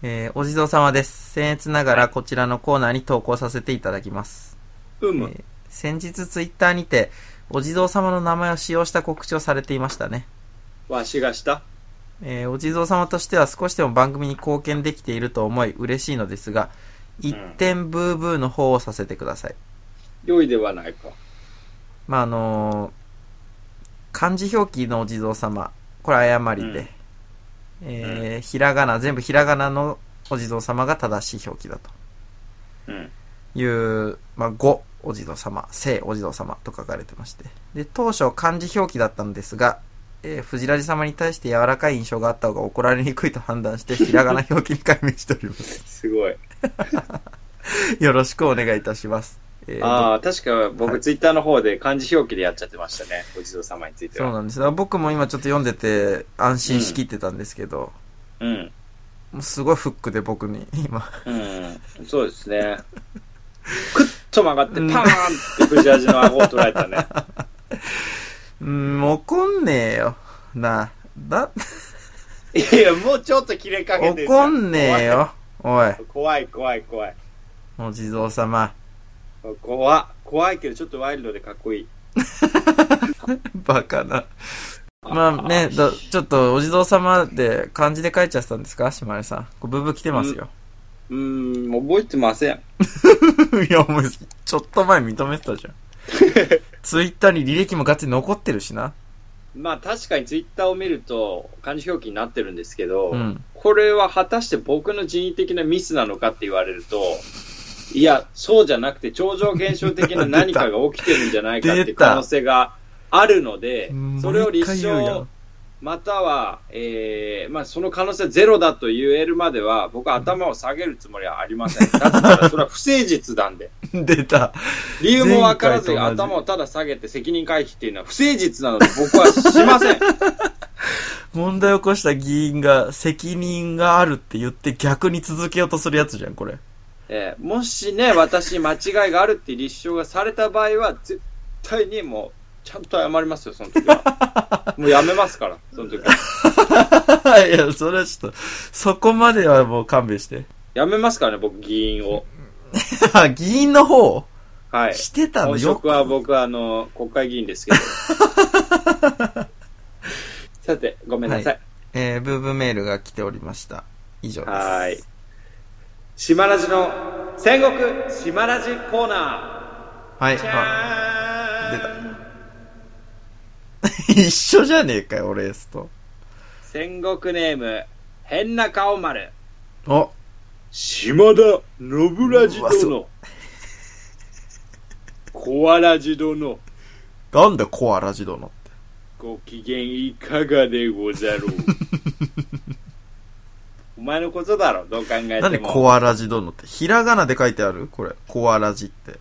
Speaker 2: えー、お地蔵様です。僭越ながらこちらのコーナーに投稿させていただきます。
Speaker 1: うむ。
Speaker 2: えー先日ツイッターにて、お地蔵様の名前を使用した告知をされていましたね。
Speaker 1: わしがした？
Speaker 2: えーお地蔵様としては少しでも番組に貢献できていると思い嬉しいのですが、一点ブーブーの方をさせてください。
Speaker 1: 良いではないか。
Speaker 2: まあ、あのー漢字表記のお地蔵様これ誤りで、えーひらがな、全部ひらがなのお地蔵様が正しい表記だと
Speaker 1: うん。
Speaker 2: いう、まあ、5お地蔵様、聖お地蔵様と書かれてまして。で、当初漢字表記だったんですが、えー、藤ラジ様に対して柔らかい印象があった方が怒られにくいと判断して、ひらがな表記に改名しております。
Speaker 1: すごい。
Speaker 2: よろしくお願いいたします。えー
Speaker 1: ああ、確か僕、
Speaker 2: はい
Speaker 1: ツイッターの方で漢字表記でやっちゃってましたね。お地蔵様については。
Speaker 2: そうなんです。だから僕も今ちょっと読んでて安心しきってたんですけど、
Speaker 1: うん。
Speaker 2: もうすごいフックで僕に今、
Speaker 1: うん。そうですね。クッと曲がって、パーンって藤味の顎を取られたね。
Speaker 2: うん、怒んねえよ。なあ、だ、
Speaker 1: いや、もうちょっと切れかけて
Speaker 2: 怒んねえ。よ。おい、
Speaker 1: 怖い、怖い、怖い。
Speaker 2: お地蔵様。
Speaker 1: 怖い。怖いけど、ちょっとワイルドでかっこいい。
Speaker 2: バカな。まあね、だちょっとお地蔵様で漢字で書いちゃってたんですか？島根さん。これブーブー来てますよ。
Speaker 1: うーん、覚えてません。
Speaker 2: いや、もう、ちょっと前認めてたじゃん。ツイッターに履歴もガッツリ残ってるしな。
Speaker 1: まあ確かにツイッターを見ると漢字表記になってるんですけど、
Speaker 2: うん。
Speaker 1: これは果たして僕の人為的なミスなのかって言われると、いや、そうじゃなくて超常現象的な何かが起きてるんじゃないかっていう可能性があるので、それを立証
Speaker 2: ん、
Speaker 1: または、えー、まあその可能性ゼロだと言えるまでは、僕は頭を下げるつもりはありません。だってそれは不誠実なんで。
Speaker 2: 出た。
Speaker 1: 理由もわからず頭をただ下げて責任回避っていうのは不誠実なので僕はしません。
Speaker 2: 問題を起こした議員が責任があるって言って逆に続けようとするやつじゃん、これ。
Speaker 1: えーもしね、私に間違いがあるって立証がされた場合は、絶対にもう、ちゃんと謝りますよ、その時は。もうやめますから、その時は。
Speaker 2: いや、それはちょっと、そこまではもう勘弁して。
Speaker 1: やめますからね、僕、議員を。
Speaker 2: あ、議員の方？
Speaker 1: はい。
Speaker 2: してたの？
Speaker 1: 本
Speaker 2: よ
Speaker 1: 職は僕は、あの、国会議員ですけど。さて、ごめんなさい。
Speaker 2: えー、ブーブーメールが来ておりました。以上です。
Speaker 1: はーい。島ラジの戦国島ラジコーナ
Speaker 2: はい。あ、
Speaker 1: ゃーん
Speaker 2: 一緒じゃねえかよ、俺エスと。
Speaker 1: 戦国ネーム、変な顔丸。
Speaker 2: お、
Speaker 1: 島田信ラジ殿。コアラジ殿。
Speaker 2: なんだコアラジ殿って。
Speaker 1: ご機嫌いかがでござろう。お前のことだろ、どう考えても。
Speaker 2: なんでコアラジ殿って？ひらがなで書いてある？これ。コアラジって。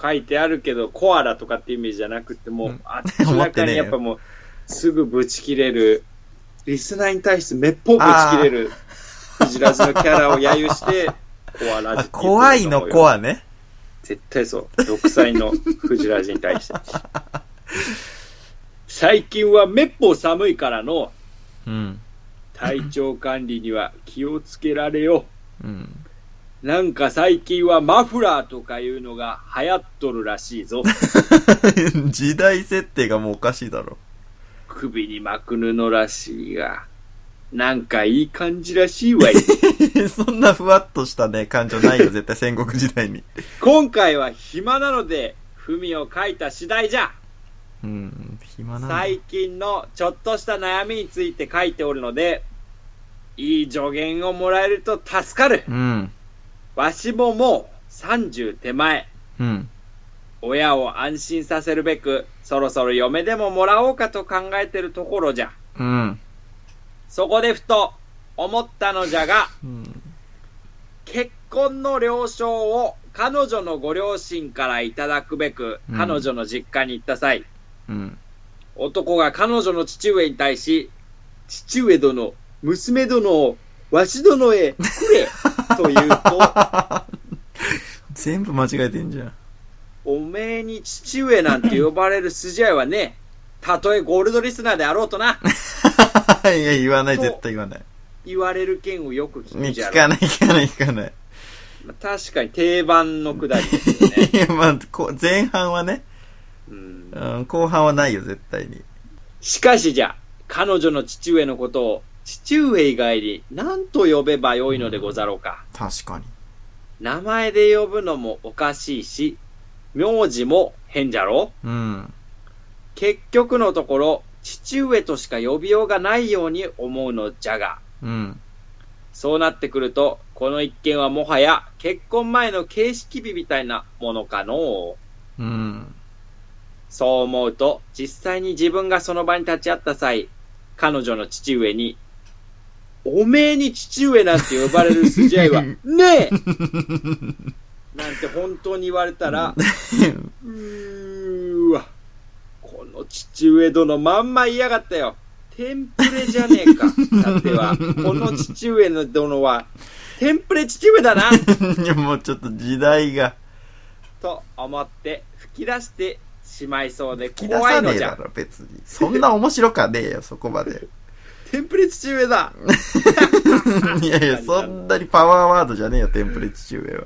Speaker 1: 書いてあるけど、コアラとかってイメージじゃなくて、もう、
Speaker 2: うん
Speaker 1: 明らかに やっぱもう、すぐぶち切れる、リスナーに対してめっぽうぶち切れる、フジラジのキャラを揶揄して、コアラジ
Speaker 2: 怖いのコアね。
Speaker 1: 絶対そう。独裁のフジラジに対して。最近はめっぽう寒いからの、
Speaker 2: うん。
Speaker 1: 体調管理には気をつけられよ。
Speaker 2: うん。
Speaker 1: なんか最近はマフラーとかいうのが流行っとるらしいぞ。
Speaker 2: 時代設定がもうおかしいだろ。
Speaker 1: 首に巻く布らしいが、なんかいい感じらしいわい。
Speaker 2: そんなふわっとしたね、感情ないよ、絶対戦国時代に。
Speaker 1: 今回は暇なので、文を書いた次第じゃ。
Speaker 2: うん、暇な。
Speaker 1: 最近のちょっとした悩みについて書いておるので、いい助言をもらえると助かる。
Speaker 2: うん。
Speaker 1: わしももう30手前。
Speaker 2: うん。
Speaker 1: 親を安心させるべく、そろそろ嫁でももらおうかと考えてるところじゃ。
Speaker 2: うん。
Speaker 1: そこでふと思ったのじゃが、
Speaker 2: うん。
Speaker 1: 結婚の了承を彼女のご両親からいただくべく、
Speaker 2: うん
Speaker 1: 彼女の実家に行った際、
Speaker 2: うん。
Speaker 1: 男が彼女の父上に対し、父上殿、娘殿をわし殿へくれ と言うと、
Speaker 2: 全部間違えてんじゃん。
Speaker 1: おめえに父上なんて呼ばれる筋合いはねえ。たとえゴールドリスナーであろうとな、
Speaker 2: いや、言わない、絶対言わない。
Speaker 1: 言われる件をよく聞
Speaker 2: ね、
Speaker 1: くじゃろ。
Speaker 2: 聞かない、聞かない、聞かない。
Speaker 1: まあ確かに定番のくだりですよね。
Speaker 2: いや、まあ、こう前半はね、
Speaker 1: うん
Speaker 2: うん、後半はないよ、絶対に。
Speaker 1: しかしじゃ、彼女の父上のことを、父上以外に何と呼べばよいのでござろうか。
Speaker 2: 確かに。
Speaker 1: 名前で呼ぶのもおかしいし、名字も変じゃろ
Speaker 2: うん。
Speaker 1: 結局のところ、父上としか呼びようがないように思うのじゃが、
Speaker 2: うん。
Speaker 1: そうなってくると、この一件はもはや結婚前の形式日みたいなものかのう。
Speaker 2: うん。
Speaker 1: そう思うと、実際に自分がその場に立ち会った際、彼女の父上に、おめえに父上なんて呼ばれる筋合いは、ねえなんて本当に言われたら、うーわ、この父上殿まんま言いやがったよ。テンプレじゃねえか。さては、この父上の殿は、テンプレ父上だな。
Speaker 2: もうちょっと時代が。
Speaker 1: と思って吹き出してしまいそうで怖いのじゃ。
Speaker 2: さねえだろ、別に。そんな面白かねえよ、そこまで。
Speaker 1: テンプレ父上だ。
Speaker 2: いやいや、そんなにパワーワードじゃねえよ、テンプレ父上は。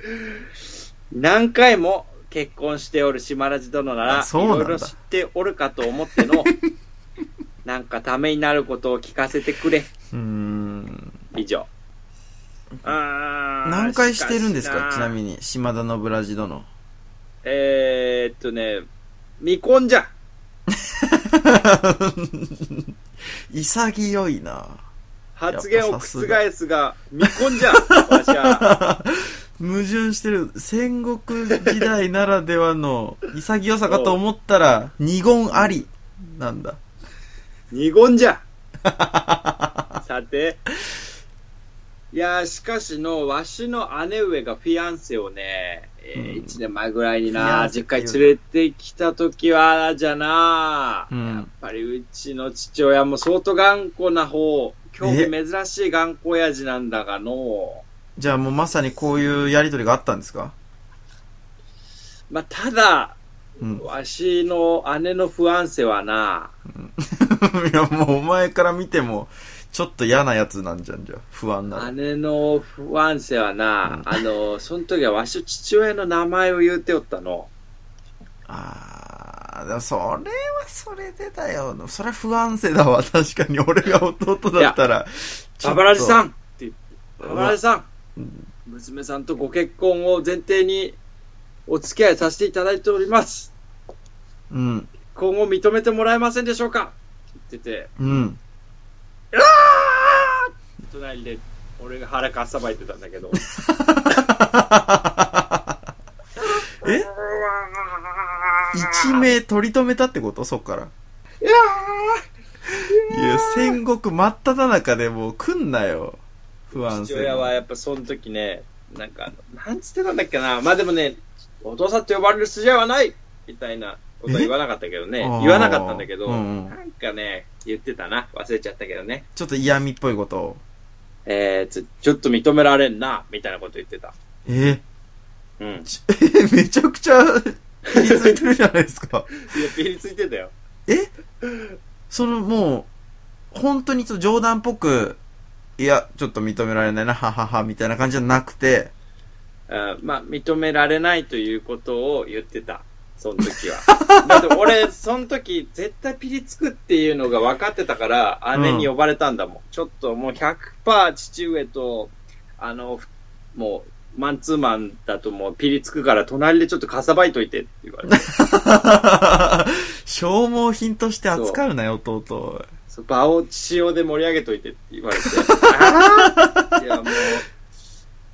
Speaker 1: 何回も結婚しておる島ラジ殿なら、いろいろ知っておるかと思っての、なんかためになることを聞かせてくれ。
Speaker 2: うーん。
Speaker 1: 以上。あー
Speaker 2: 何回してるんですか？ちな
Speaker 1: に。
Speaker 2: みに、島田のブラジ殿。
Speaker 1: えー、っとね、未婚じゃ。
Speaker 2: 潔いな
Speaker 1: 発言を覆すが、未婚じゃ。わしゃ。
Speaker 2: 矛盾してる。戦国時代ならではの潔さかと思ったら、二言あり。なんだ。
Speaker 1: 二言じゃ。さて。いやー、しかしの、わしの姉上がフィアンセをね、えー
Speaker 2: うん。
Speaker 1: 1年前ぐらいにな、実家に連れてきた時は、じゃな、
Speaker 2: うん。
Speaker 1: やっぱりうちの父親も相当頑固な方、今日珍しい頑固親父なんだがの、
Speaker 2: じゃあもうまさにこういうやりとりがあったんですか？
Speaker 1: まあ、ただ、
Speaker 2: うん。
Speaker 1: わしの姉のフィアンセはな、
Speaker 2: いや、もうお前から見ても、ちょっと嫌なやつなんじゃん、じゃあ。不安なら。
Speaker 1: 姉のフィアンセはな、あの、その時はわしの父親の名前を言うておったの。
Speaker 2: あー、でもそれはそれでだよ。それは不安定だわ。確かに俺が弟だったら。ちょっと
Speaker 1: ババラジさんって言って、
Speaker 2: うわ
Speaker 1: ババラジさん、娘さんとご結婚を前提にお付き合いさせていただいております。
Speaker 2: うん。
Speaker 1: 今後認めてもらえませんでしょうか？って言ってて、
Speaker 2: うん。
Speaker 1: うわー隣で俺が腹かっさばいてたんだけど。
Speaker 2: え？一命取り留めたってこと？そっから。
Speaker 1: いや
Speaker 2: いや、戦国真っ只中でもう来んなよ。不安
Speaker 1: 父
Speaker 2: 定。
Speaker 1: 親はやっぱその時ね、なんか、なんつってたんだっけな。まあでもね、お父さんって呼ばれる筋合いはないみたいなことは言わなかったけどね。言わなかったんだけど、
Speaker 2: うんうん
Speaker 1: なんかね、言ってたな。忘れちゃったけどね。
Speaker 2: ちょっと嫌味っぽいことを。
Speaker 1: えー、ちょちょっと認められんな、みたいなこと言ってた。
Speaker 2: え？
Speaker 1: うん。
Speaker 2: ちえ めちゃくちゃ、ピリついてるじゃないですか。
Speaker 1: いや、ピリついてたよ。
Speaker 2: そのもう、本当にちょっと冗談っぽく、いや、ちょっと認められないな、ははは、みたいな感じじゃなくて、
Speaker 1: うんまあ、認められないということを言ってた。その時は。だって俺、その時、絶対ピリつくっていうのが分かってたから、姉に呼ばれたんだもん。ちょっともう100%父上と、あの、もう、マンツーマンだともうピリつくから、隣でちょっとかさばいといてって言われて。
Speaker 2: 消耗品として扱うなよ、弟
Speaker 1: 場を塩で盛り上げといてって言われて。いや、もう、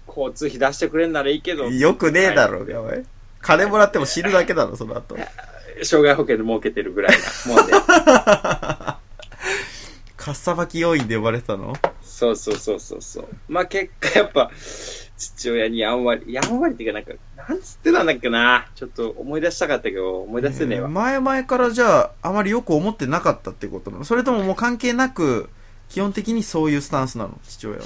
Speaker 1: 交通費出してくれんならいいけど。
Speaker 2: よくねえだろうが、おい。金もらっても死ぬだけだろ、その後。
Speaker 1: 障害保険で儲けてるぐらいなもんで。
Speaker 2: かっさばき要員で呼ばれてたの？
Speaker 1: そうそうそうそうそう。まあ結果やっぱ、父親にやんわり、やんわりっていうかなんか、なんつってたんだっけな。ちょっと思い出したかったけど、思い出せねえわ。
Speaker 2: 前々からじゃあ、あまりよく思ってなかったってことなの？それとももう関係なく、基本的にそういうスタンスなの？父親は。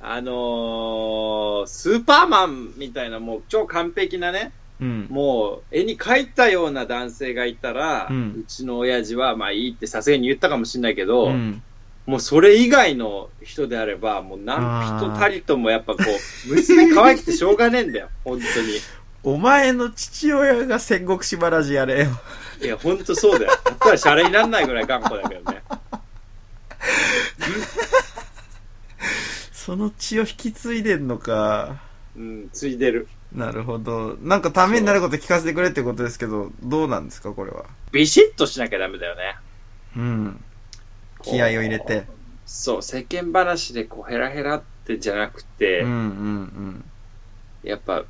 Speaker 1: あのー、スーパーマンみたいなもう超完璧なね、
Speaker 2: うん。
Speaker 1: もう絵に描いたような男性がいたら、
Speaker 2: う
Speaker 1: うんちの親父はまあいいってさすがに言ったかもしれないけど、
Speaker 2: うん。
Speaker 1: もうそれ以外の人であれば、もう何人たりともやっぱこう、娘可愛くてしょうがねえんだよ、本当に。
Speaker 2: お前の父親が戦国島ラジやれよ。
Speaker 1: いや、ほんとそうだよ。だったらシャレになんないぐらい頑固だけどね。
Speaker 2: その血を引き継いでんのか。
Speaker 1: うん、ついでる。
Speaker 2: なるほど。なんかためになること聞かせてくれってことですけど、どうなんですか、これは？
Speaker 1: ビシッとしなきゃダメだよね。
Speaker 2: うん。気合を入れて。
Speaker 1: そう、世間話でこう、ヘラヘラってじゃなくて、
Speaker 2: うんうん
Speaker 1: やっぱ、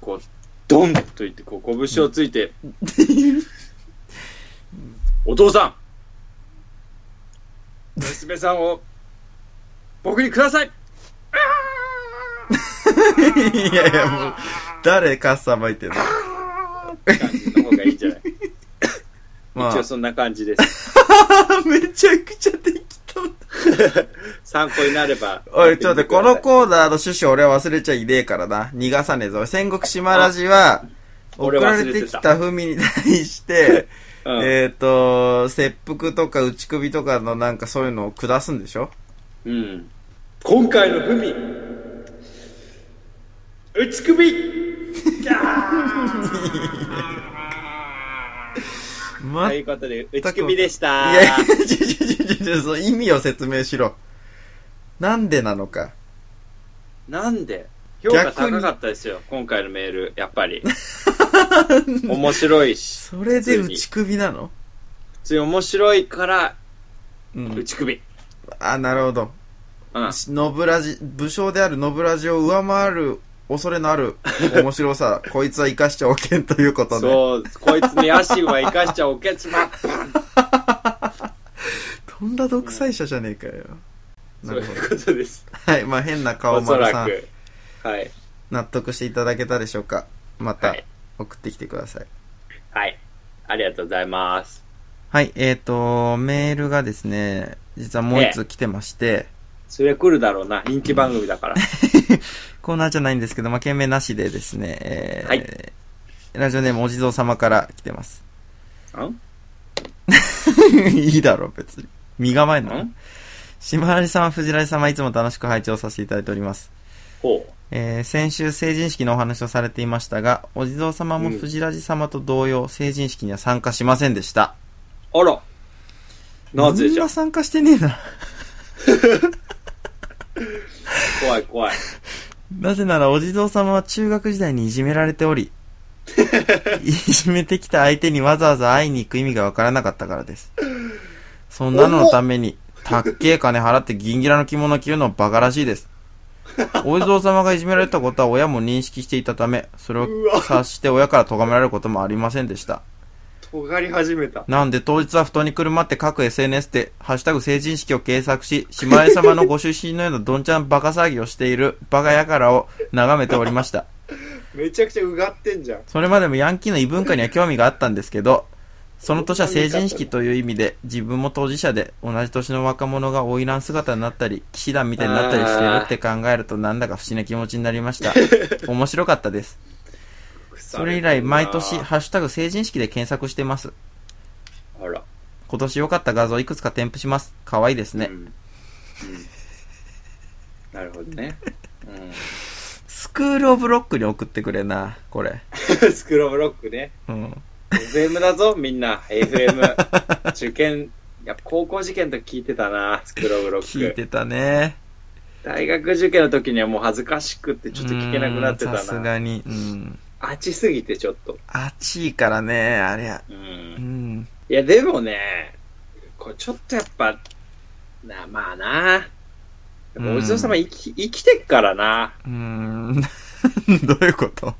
Speaker 1: こう、ドンと言って、こう、拳をついて、お父さん娘さんを、僕にください
Speaker 2: うん。いやいや、もう、誰かっさばいてんの？
Speaker 1: って感じの方がいいんじゃない一応そんな感じです。
Speaker 2: めちゃくちゃ適当。
Speaker 1: 参考になれば。
Speaker 2: おい、ちょっと、このコー。ナー。の趣旨俺は忘れちゃいねえからな。逃がさねえぞ。戦国島ラジは、送
Speaker 1: 俺
Speaker 2: ら
Speaker 1: 忘れて
Speaker 2: きたふみに対して、
Speaker 1: うん
Speaker 2: えっと、切腹とか打ち首とかのなんかそういうのを下すんでしょ
Speaker 1: うん。今回の文、打ち首
Speaker 2: ま、
Speaker 1: ということで、打ち首でし
Speaker 2: い
Speaker 1: た。
Speaker 2: やいや、ちょちょちょちょ、その意味を説明しろ。なんでなのか。
Speaker 1: なんで？評価高かったですよ、今回のメール、やっぱり。面白いし、
Speaker 2: それで打ち首なの？
Speaker 1: 普通に面白いから、
Speaker 2: うん。
Speaker 1: 打ち首。
Speaker 2: あ、なるほど。
Speaker 1: うん。
Speaker 2: ノブラジ、武将であるノブラジを上回る恐れのある面白さ、こいつは生かしちゃおけんということで。
Speaker 1: そう、こいつに野心は生かしちゃおけつま。
Speaker 2: とんだ独裁者じゃねえかよ。なるほど。
Speaker 1: そういうことです。
Speaker 2: はい、まあ変な顔丸さん。
Speaker 1: はい。
Speaker 2: 納得していただけたでしょうかまた
Speaker 1: はい。
Speaker 2: 送ってきてください。
Speaker 1: はい。ありがとうございます。
Speaker 2: はい、えっ、と、メールがですね、実はもう一つ来てまして、
Speaker 1: それ来るだろうな。人気番組だから。
Speaker 2: コーナーじゃないんですけど、まあ、件名なしでですね、えー
Speaker 1: はい
Speaker 2: ラジオネームお地蔵様から来てます。
Speaker 1: ん？
Speaker 2: いいだろ、別に。身構えんの？
Speaker 1: ん？
Speaker 2: 島原さん、藤原様、いつも楽しく拝聴させていただいております。
Speaker 1: ほ
Speaker 2: えー先週成人式のお話をされていましたが、お地蔵様も
Speaker 1: うん
Speaker 2: 藤ラジ様と同様、成人式には参加しませんでした。
Speaker 1: う。あら。なぜじゃ？
Speaker 2: みんな。参加してねえな。
Speaker 1: 怖い怖い。
Speaker 2: なぜならお地蔵様は中学時代にいじめられており、いじめてきた相手にわざわざ会いに行く意味がわからなかったからです。そんなののために、たっけえ金払って銀ギラの着物を着るのはバカらしいです。お地蔵様がいじめられたことは親も認識していたため、それを察して親から咎められることもありませんでした。
Speaker 1: 尖り始めた。
Speaker 2: なんで当日は布団にくるまって各 SNS で、ハッシュタグ成人式を検索し、島根様のご出身のようなどんちゃんバカ騒ぎをしている バカやからを眺めておりました。
Speaker 1: めちゃくちゃうがってんじゃん。
Speaker 2: それまでもヤンキーの異文化には興味があったんですけど、その年は成人式という意味で、自分も当事者で同じ年の若者が花魁姿になったり、騎士団みたいになったりしているって考えるとなんだか不思議な気持ちになりました。面白かったです。それ以来、毎年、ハッシュタグ成人式で検索してます。
Speaker 1: あら。
Speaker 2: 今年良かった画像いくつか添付します。可愛いですね
Speaker 1: う。ん。うん。なるほどね。
Speaker 2: スクールオブロックに送ってくれな、これ。
Speaker 1: うん。スクローブロックね。
Speaker 2: うん。
Speaker 1: FM だぞ、みんな。FM。受験、やっぱ高校受験の時聞いてたな、スクローブロック。
Speaker 2: 聞いてたね。
Speaker 1: 大学受験の時にはもう恥ずかしくってちょっと聞けなくなってた
Speaker 2: うんさす
Speaker 1: な。
Speaker 2: がに。うん。
Speaker 1: 熱すぎてちょっと。
Speaker 2: 暑いからね、あれや。
Speaker 1: う。
Speaker 2: うんん。
Speaker 1: いや、でもね、これちょっとやっぱ、な、まあな。お地蔵様生き、生きてっからな。
Speaker 2: うーん。どういうこと？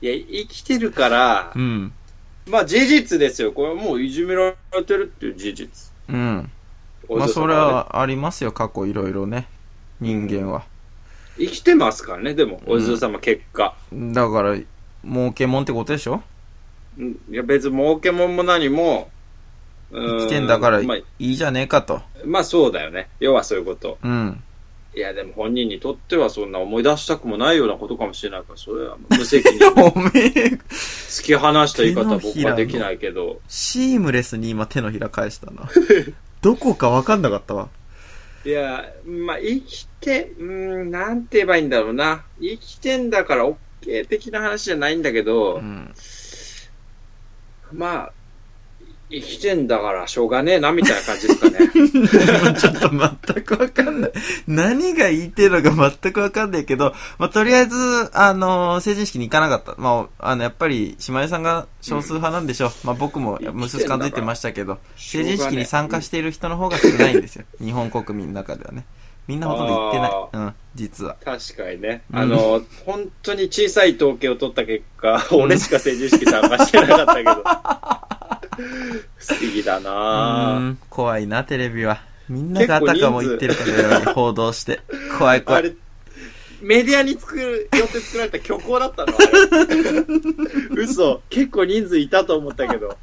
Speaker 1: いや、生きてるから
Speaker 2: う、ん。
Speaker 1: まあ事実ですよ。これはもういじめられてるっていう事実。
Speaker 2: うん。
Speaker 1: お
Speaker 2: まあ、それはありますよ、過去いろいろね。人間は。
Speaker 1: 生きてますからね、でも、お地蔵様結果。
Speaker 2: だから、儲けもんってことでしょ？
Speaker 1: うんいや、別に儲けもんも何も、生
Speaker 2: 生きてんだからい
Speaker 1: まあ、
Speaker 2: いじゃねえかと。
Speaker 1: まあそうだよね。要はそういうこと。
Speaker 2: うん。
Speaker 1: いや、でも本人にとってはそんな思い出したくもないようなことかもしれないから、それは無責任。
Speaker 2: おめえ、
Speaker 1: 突き放した言い方は僕はできないけど。
Speaker 2: シームレスに今手のひら返したな。どこかわかんなかったわ。
Speaker 1: いや、まあ生きて、うーん、なんて言えばいいんだろうな。生きてんだから OK 的な話じゃないんだけど、
Speaker 2: うん。
Speaker 1: まあ、生きてんだからしょうがねえなみたいな感じですかね。
Speaker 2: ちょっと全くわかんない。何が言いてるのか全くわかんないけど、まあ、とりあえず、あのー成人式に行かなかった。まあ、あの、やっぱり、島根さんが少数派なんでしょう。まあ、僕も、むすすかんと言ってましたけど、成人式に参加している人の方が少ないんですよ。日本国民の中ではね。みんなほとんど行ってない。うん、実は。
Speaker 1: 確かにね。
Speaker 2: うん
Speaker 1: あの、本当に小さい統計を取った結果、俺しか成人式参加してなかったけど。不思議だ
Speaker 2: う
Speaker 1: な
Speaker 2: 怖いな、テレビは。みんながあたかも言ってるかのように報道して。怖い怖い。
Speaker 1: あれ、メディアに作る、よって作られた虚構だったの？嘘。結構人数いたと思ったけど。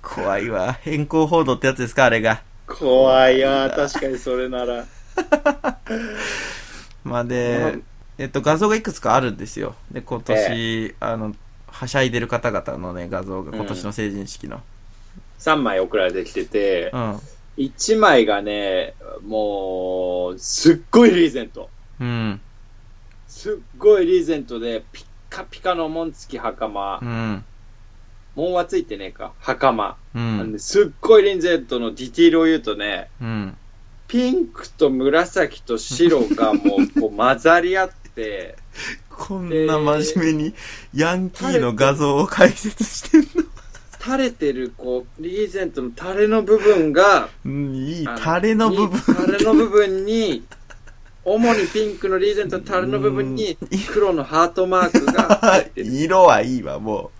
Speaker 2: 怖いわ。変更報道ってやつですか、あれが。
Speaker 1: 怖いわ。確かにそれなら。
Speaker 2: まあで、えっと、画像がいくつかあるんですよ。で、今年、あの、はしゃいでる方々のね、画像が今年の成人式の。
Speaker 1: 3枚送られてきてて
Speaker 2: う、ん。
Speaker 1: 1枚がね、もう、すっごいリーゼント。
Speaker 2: うん。
Speaker 1: すっごいリーゼントで、ピッカピカの紋付き袴
Speaker 2: う。ん。
Speaker 1: 紋はついてねえか。袴。
Speaker 2: う
Speaker 1: なんすっごいリーゼントのディティールを言うとね、
Speaker 2: うん。
Speaker 1: ピンクと紫と白がもうこう混ざり合って、
Speaker 2: こんな真面目に、ヤンキーの画像を解説してんの？
Speaker 1: 垂れてるこう、リーゼントの垂れの部分が、
Speaker 2: うん、いい、
Speaker 1: あ
Speaker 2: タレの部分。
Speaker 1: に垂れの部分に、主にピンクのリーゼントの垂れの部分に
Speaker 2: うん
Speaker 1: 黒のハートマークが入ってる。
Speaker 2: 色はいいわ、も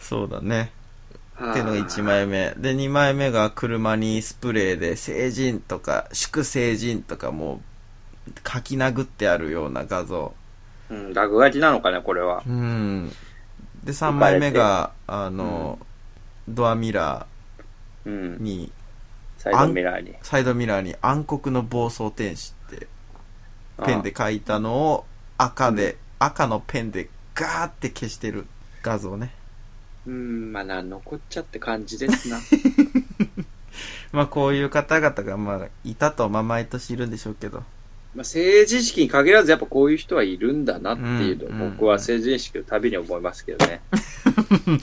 Speaker 2: う。そうだね。
Speaker 1: はあ
Speaker 2: っていうのが1枚目。で、2枚目が車にスプレーで成人とか、祝成人とかもう書き殴ってあるような画像。
Speaker 1: うん、落書きなのかね、これは。
Speaker 2: うん。で、3枚目が、あの、ドアミラ
Speaker 1: う
Speaker 2: ー
Speaker 1: ん。
Speaker 2: に、
Speaker 1: サイドミラーに。
Speaker 2: サイドミラーに暗黒の暴走天使ってペンで書いたのを赤で、赤のペンでガーって消してる画像ね。
Speaker 1: うん、まあ、なん残っちゃって感じですな。
Speaker 2: まあこういう方々がまあいたと、まあ毎年いるんでしょうけど。
Speaker 1: まあ、成人式に限らずやっぱこういう人はいるんだなっていうのを
Speaker 2: うん
Speaker 1: 僕は成人式のたびに思いますけどね。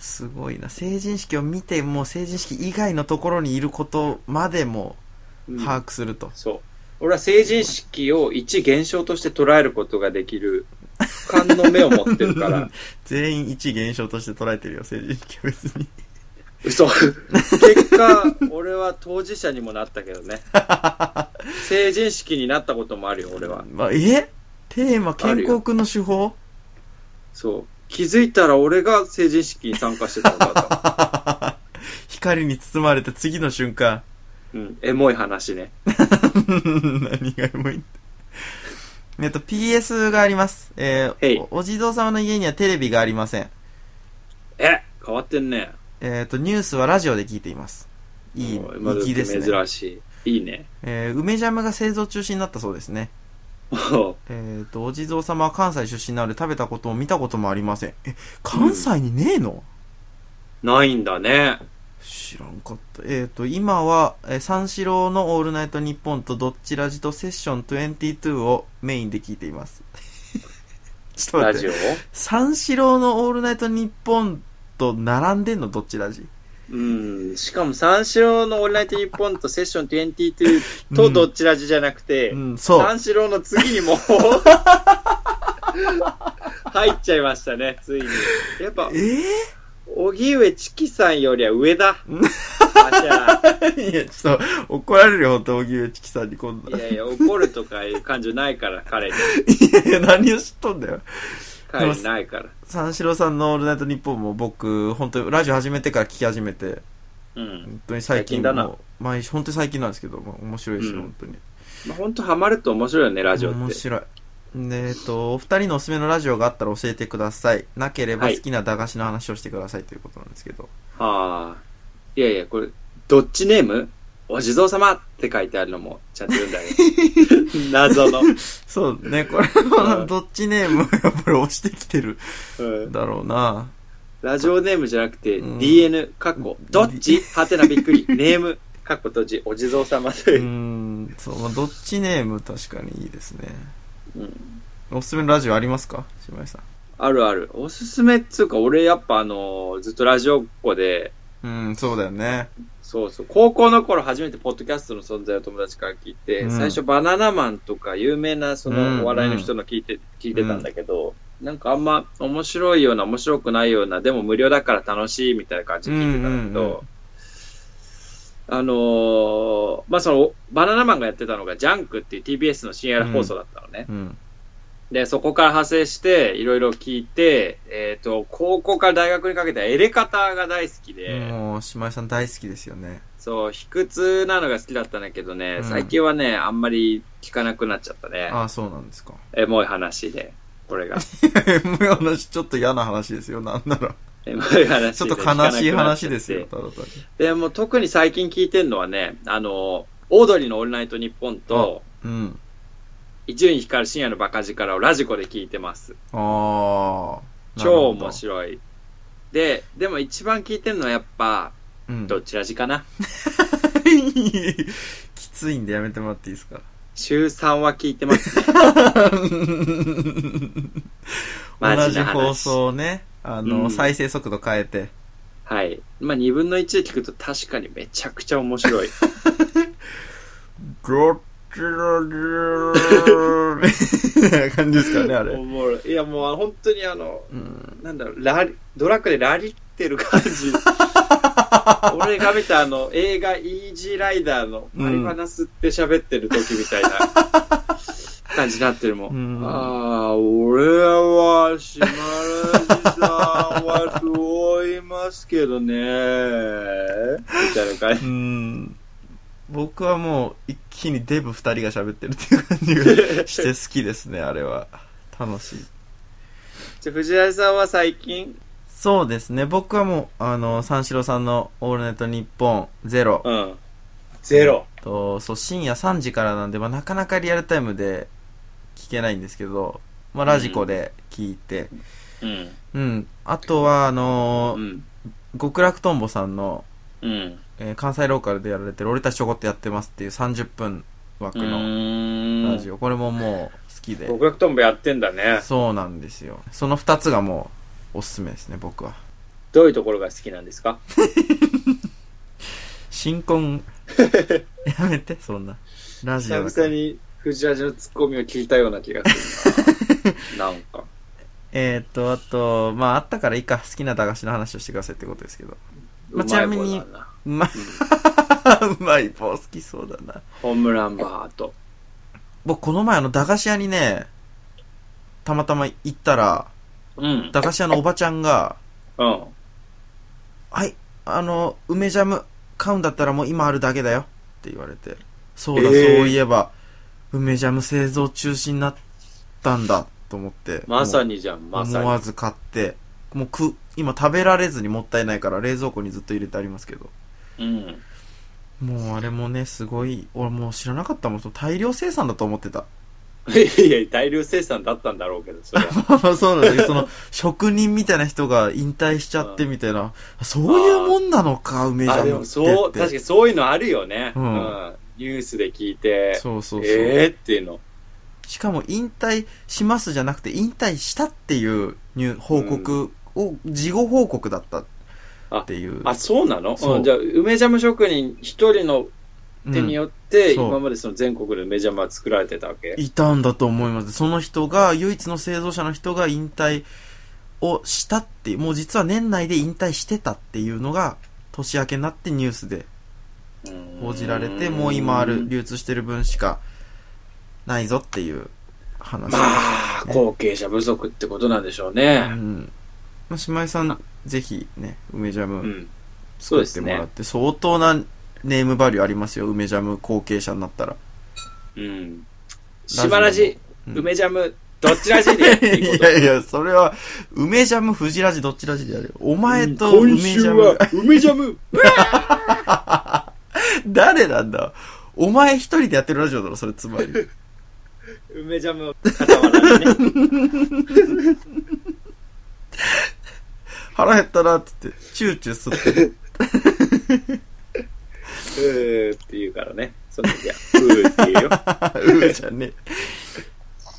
Speaker 2: すごいな。成人式を見て、もう成人式以外のところにいることまでも
Speaker 1: うん
Speaker 2: 把握すると。
Speaker 1: そう。俺は成人式を一現象として捉えることができる勘の目を持ってるから、
Speaker 2: 全員一現象として捉えてるよ、成人式は別に。
Speaker 1: 嘘。結果、俺は当事者にもなったけどね。成人式になったこともあるよ、俺は。
Speaker 2: まあ、え？テーマ、健康くんの手法？
Speaker 1: そう。気づいたら俺が成人式に参加してたんだと。
Speaker 2: 光に包まれた次の瞬間。
Speaker 1: うん。エモい話ね。
Speaker 2: 何がもいいえっと、PS があります。えー、おお地蔵様の家にはテレビがありません。
Speaker 1: え変わってんね。
Speaker 2: えっと、ニュースはラジオで聞いています。いい、
Speaker 1: お今時
Speaker 2: 粋ですね。
Speaker 1: 珍しい。いいね。
Speaker 2: えー、梅ジャムが製造中止になったそうですね。えっと、お地蔵様は関西出身なので食べたことも見たこともありません。え、関西にねえの、
Speaker 1: ないんだね。
Speaker 2: 知らんかった。えっ、と、今は、えー三四郎のオールナイトニッポンとどっちラジとセッション22をメインで聞いています。ちょっと待って
Speaker 1: ラジオ。
Speaker 2: 三四郎のオールナイトニッポンと並んでんのどっちラジ
Speaker 1: うん。しかも三四郎のオールナイトニッポンとセッション22とどっちラジじゃなくて、
Speaker 2: うん、そう。
Speaker 1: 三四郎の次にもう 入っちゃいましたね、ついに。やっぱ
Speaker 2: え、ー、
Speaker 1: 荻上チキさんよりは上だ。
Speaker 2: いや、ちょっと、怒られるよ、本当荻上チキさんにこんな。
Speaker 1: いやいや、怒るとかいう感情ないから、彼に。
Speaker 2: いやいや、何を知っとんだよ。
Speaker 1: 彼にないから。
Speaker 2: 三四郎さんのオールナイトニッポンも僕、本当にラジオ始めてから聞き始めて、
Speaker 1: うん。
Speaker 2: 本当に最近
Speaker 1: 最近だな
Speaker 2: 毎週、本当に最近なんですけど、まあ面白いですよ、
Speaker 1: うん
Speaker 2: 本当に。
Speaker 1: まあ、ほんとハマると面白いよね、ラジオって。
Speaker 2: 面白い。で、えっと、お二人のおすすめのラジオがあったら教えてください。なければ
Speaker 1: はい
Speaker 2: 好きな駄菓子の話をしてくださいということなんですけど。
Speaker 1: ああ。いやいや、これ、どっちネーム？お地蔵様？って書いてあるのもちゃんと言うんだよ。謎の。
Speaker 2: そうね、これ
Speaker 1: う
Speaker 2: は、
Speaker 1: ん
Speaker 2: どっちネーム？を やっぱり押してきてる
Speaker 1: うん
Speaker 2: だろうな。
Speaker 1: ラジオネームじゃなくて、
Speaker 2: うん
Speaker 1: DN、カッコ、どっち？はてなびっくり。ネーム、カッコ閉じ、お地蔵様という。
Speaker 2: ん、そう、まあ、どっちネーム？確かにいいですね。
Speaker 1: うん
Speaker 2: おすすめのラジオありますか？島井さん。
Speaker 1: あるある。おすすめっつうか、俺やっぱあのーずっとラジオっ子で、
Speaker 2: うん、そうだよね。
Speaker 1: そうそう。高校の頃初めてポッドキャストの存在を友達から聞いて、
Speaker 2: うん
Speaker 1: 最初バナナマンとか有名なそ
Speaker 2: うん
Speaker 1: のお笑いの人の聞いて、聞いてたんだけど、なんかあんま面白いような面白くないような、でも無料だから楽しいみたいな感じで聞いてたんだけど、あのーまあ、その、バナナマンがやってたのがジャンクっていう TBS の深夜放送だったのね。
Speaker 2: うん。
Speaker 1: で、そこから派生して、いろいろ聞いて、えっ、と、高校から大学にかけてはエレカタが大好きで、
Speaker 2: もう、島井さん大好きですよね。
Speaker 1: そう、卑屈なのが好きだったんだけどね、
Speaker 2: うん
Speaker 1: 最近はね、あんまり聞かなくなっちゃったね。
Speaker 2: ああ、そうなんですか。
Speaker 1: エモい話で、これが。
Speaker 2: もう話、ちょっと嫌な話ですよ、なんなら。
Speaker 1: エモい話で。
Speaker 2: ちょっと悲しい話ですよ。
Speaker 1: でも特に最近聞いてんのはね、あの、オードリーのオールナイトニッポンと、
Speaker 2: うん。
Speaker 1: 伊集院光る深夜のバカ力をラジコで聞いてます。
Speaker 2: ああ。
Speaker 1: 超面
Speaker 2: い。
Speaker 1: 白い。で、でも一番聞いてるのはやっぱ、
Speaker 2: うん。
Speaker 1: どっちらじかな？
Speaker 2: きついんでやめてもらっていいですか？
Speaker 1: 週3は聞いてますね。マ
Speaker 2: 同じ放送ね、あの、
Speaker 1: うん
Speaker 2: 再生速度変えて。
Speaker 1: はい。まあ、2分の1で聞くと確かにめちゃくちゃ面白い。
Speaker 2: ゴッチロリーみたいな感じですかね、あれ。
Speaker 1: おもろい。いや、もう本当にあの、
Speaker 2: うん。
Speaker 1: なんだろう、ラリ、ドラッグでラリってる感じ。俺が見たあの、映画イージーライダーのマリファナ吸って喋ってる時みたいな感じになってるもん。
Speaker 2: うん
Speaker 1: ああ、俺は島ラジさんはそう言いますけどね。みたいな感じ
Speaker 2: う。ん。僕はもう一気にデブ二人が喋ってるっていう感じがして好きですね、あれは。楽しい。
Speaker 1: じゃあ藤原さんは最近、
Speaker 2: そうですね、僕はもう、あの、三四郎さんのオールナイトニッポンゼロ。
Speaker 1: うん。ゼロ。
Speaker 2: と、そう、深夜3時からなんで、まあ、なかなかリアルタイムで聞けないんですけど、まあ、ラジコで聞いて、
Speaker 1: うん。
Speaker 2: うん。あとは、あのー
Speaker 1: うん。
Speaker 2: 極楽とんぼさんの、
Speaker 1: うん。
Speaker 2: えー関西ローカルでやられてる俺たちちょこっとやってますっていう30分枠
Speaker 1: う
Speaker 2: のラジオ。これももう好きで。
Speaker 1: 極楽とんぼやってんだね。
Speaker 2: そうなんですよ。その2つがもうおすすめですね、僕は。
Speaker 1: どういうところが好きなんですか？
Speaker 2: 新婚、やめて、そんな。ラジオ
Speaker 1: 久々に藤原のツッコミを聞いたような気がするな。なんか。
Speaker 2: えーっと、あと、まあ、あったからいいか、好きな駄菓子の話をしてくださいってことですけど。まあちなみに
Speaker 1: うまい棒だな
Speaker 2: うまい、うまい棒好きそうだな。
Speaker 1: ホームランバーと。
Speaker 2: 僕、この前あの、駄菓子屋にね、たまたま行ったら、
Speaker 1: うん。
Speaker 2: 駄菓子屋のおばちゃんが、
Speaker 1: うん。
Speaker 2: はい、あの、梅ジャム買うんだったらもう今あるだけだよって言われて。そうだ、
Speaker 1: えー
Speaker 2: そういえば、梅ジャム製造中止になったんだと思って。
Speaker 1: まさ
Speaker 2: に。
Speaker 1: にじゃん、まさに。
Speaker 2: 思わず買って、もうく、今食べられずにもったいないから冷蔵庫にずっと入れてありますけど。
Speaker 1: うん。
Speaker 2: もうあれもね、すごい、俺もう知らなかったもん。大量生産だと思ってた。
Speaker 1: いやいや、大量生産だったんだろうけど、それは。
Speaker 2: そうなんだけど、その、職人みたいな人が引退しちゃってみたいな、そういうもんなのか、梅ジャムってって。
Speaker 1: もそう、確かにそういうのあるよね。
Speaker 2: う
Speaker 1: うんん。ニュースで聞いて、
Speaker 2: そうそうそう。
Speaker 1: えーっていうの。
Speaker 2: しかも引退しますじゃなくて、引退したっていう報告を、事後報告だったっていう。
Speaker 1: あ、そうなの？
Speaker 2: そう
Speaker 1: うん、じゃあ、梅ジャム職人一人の手によって、今までその全国で梅ジャムは作られてたわけ？
Speaker 2: いたんだと思います。その人が、唯一の製造者の人が引退をしたっていう、もう実は年内で引退してたっていうのが、年明けになってニュースで報じられて、もう今ある流通してる分しかないぞっていう話
Speaker 1: まあ、後継者不足ってことなんでしょうね。
Speaker 2: うん。まあ、島井さん、ぜひね、梅ジャム
Speaker 1: うん。そうですね
Speaker 2: 作ってもらっ。て、相当なネームバリューありますよ、梅ジャム後継者になったら。
Speaker 1: うん。島ラジ、
Speaker 2: うん
Speaker 1: 梅ジャム、どっちラジで？やってい
Speaker 2: やいや、それは、梅ジャム、藤ラジ、どっちラジでやるよ。お前と梅
Speaker 1: 今
Speaker 2: ジャム
Speaker 1: 週は、梅ジャム
Speaker 2: 誰なんだ？お前一人でやってるラジオだろ、それつまり。
Speaker 1: 梅ジャムを傍らにね。
Speaker 2: 腹減ったなって言って、チューチュー吸ってる。
Speaker 1: うーって言うからね。その時は、うーって言うよ。
Speaker 2: うーじゃんね。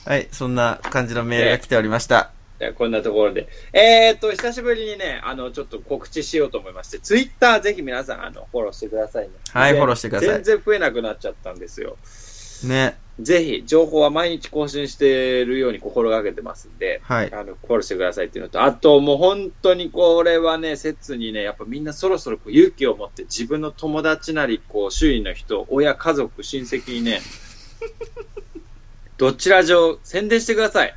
Speaker 2: はい、そんな感じのメールが来ておりました。
Speaker 1: こんなところで。えー、っと、久しぶりにね、あの、ちょっと告知しようと思いまして、ツイッターぜひ皆さん、あの、フォローしてくださいね。
Speaker 2: はい
Speaker 1: で
Speaker 2: フォローしてください
Speaker 1: 全然増えなくなっちゃったんですよ。
Speaker 2: ね。
Speaker 1: ぜひ、情報は毎日更新してるように心がけてますんで、
Speaker 2: はい。
Speaker 1: あの、フォローしてくださいっていうのと、あともう本当にこれはね、切にね、やっぱみんなそろそろこう勇気を持って自分の友達なり、こう、周囲の人、親、家族、親戚にね、どちら上宣伝してください。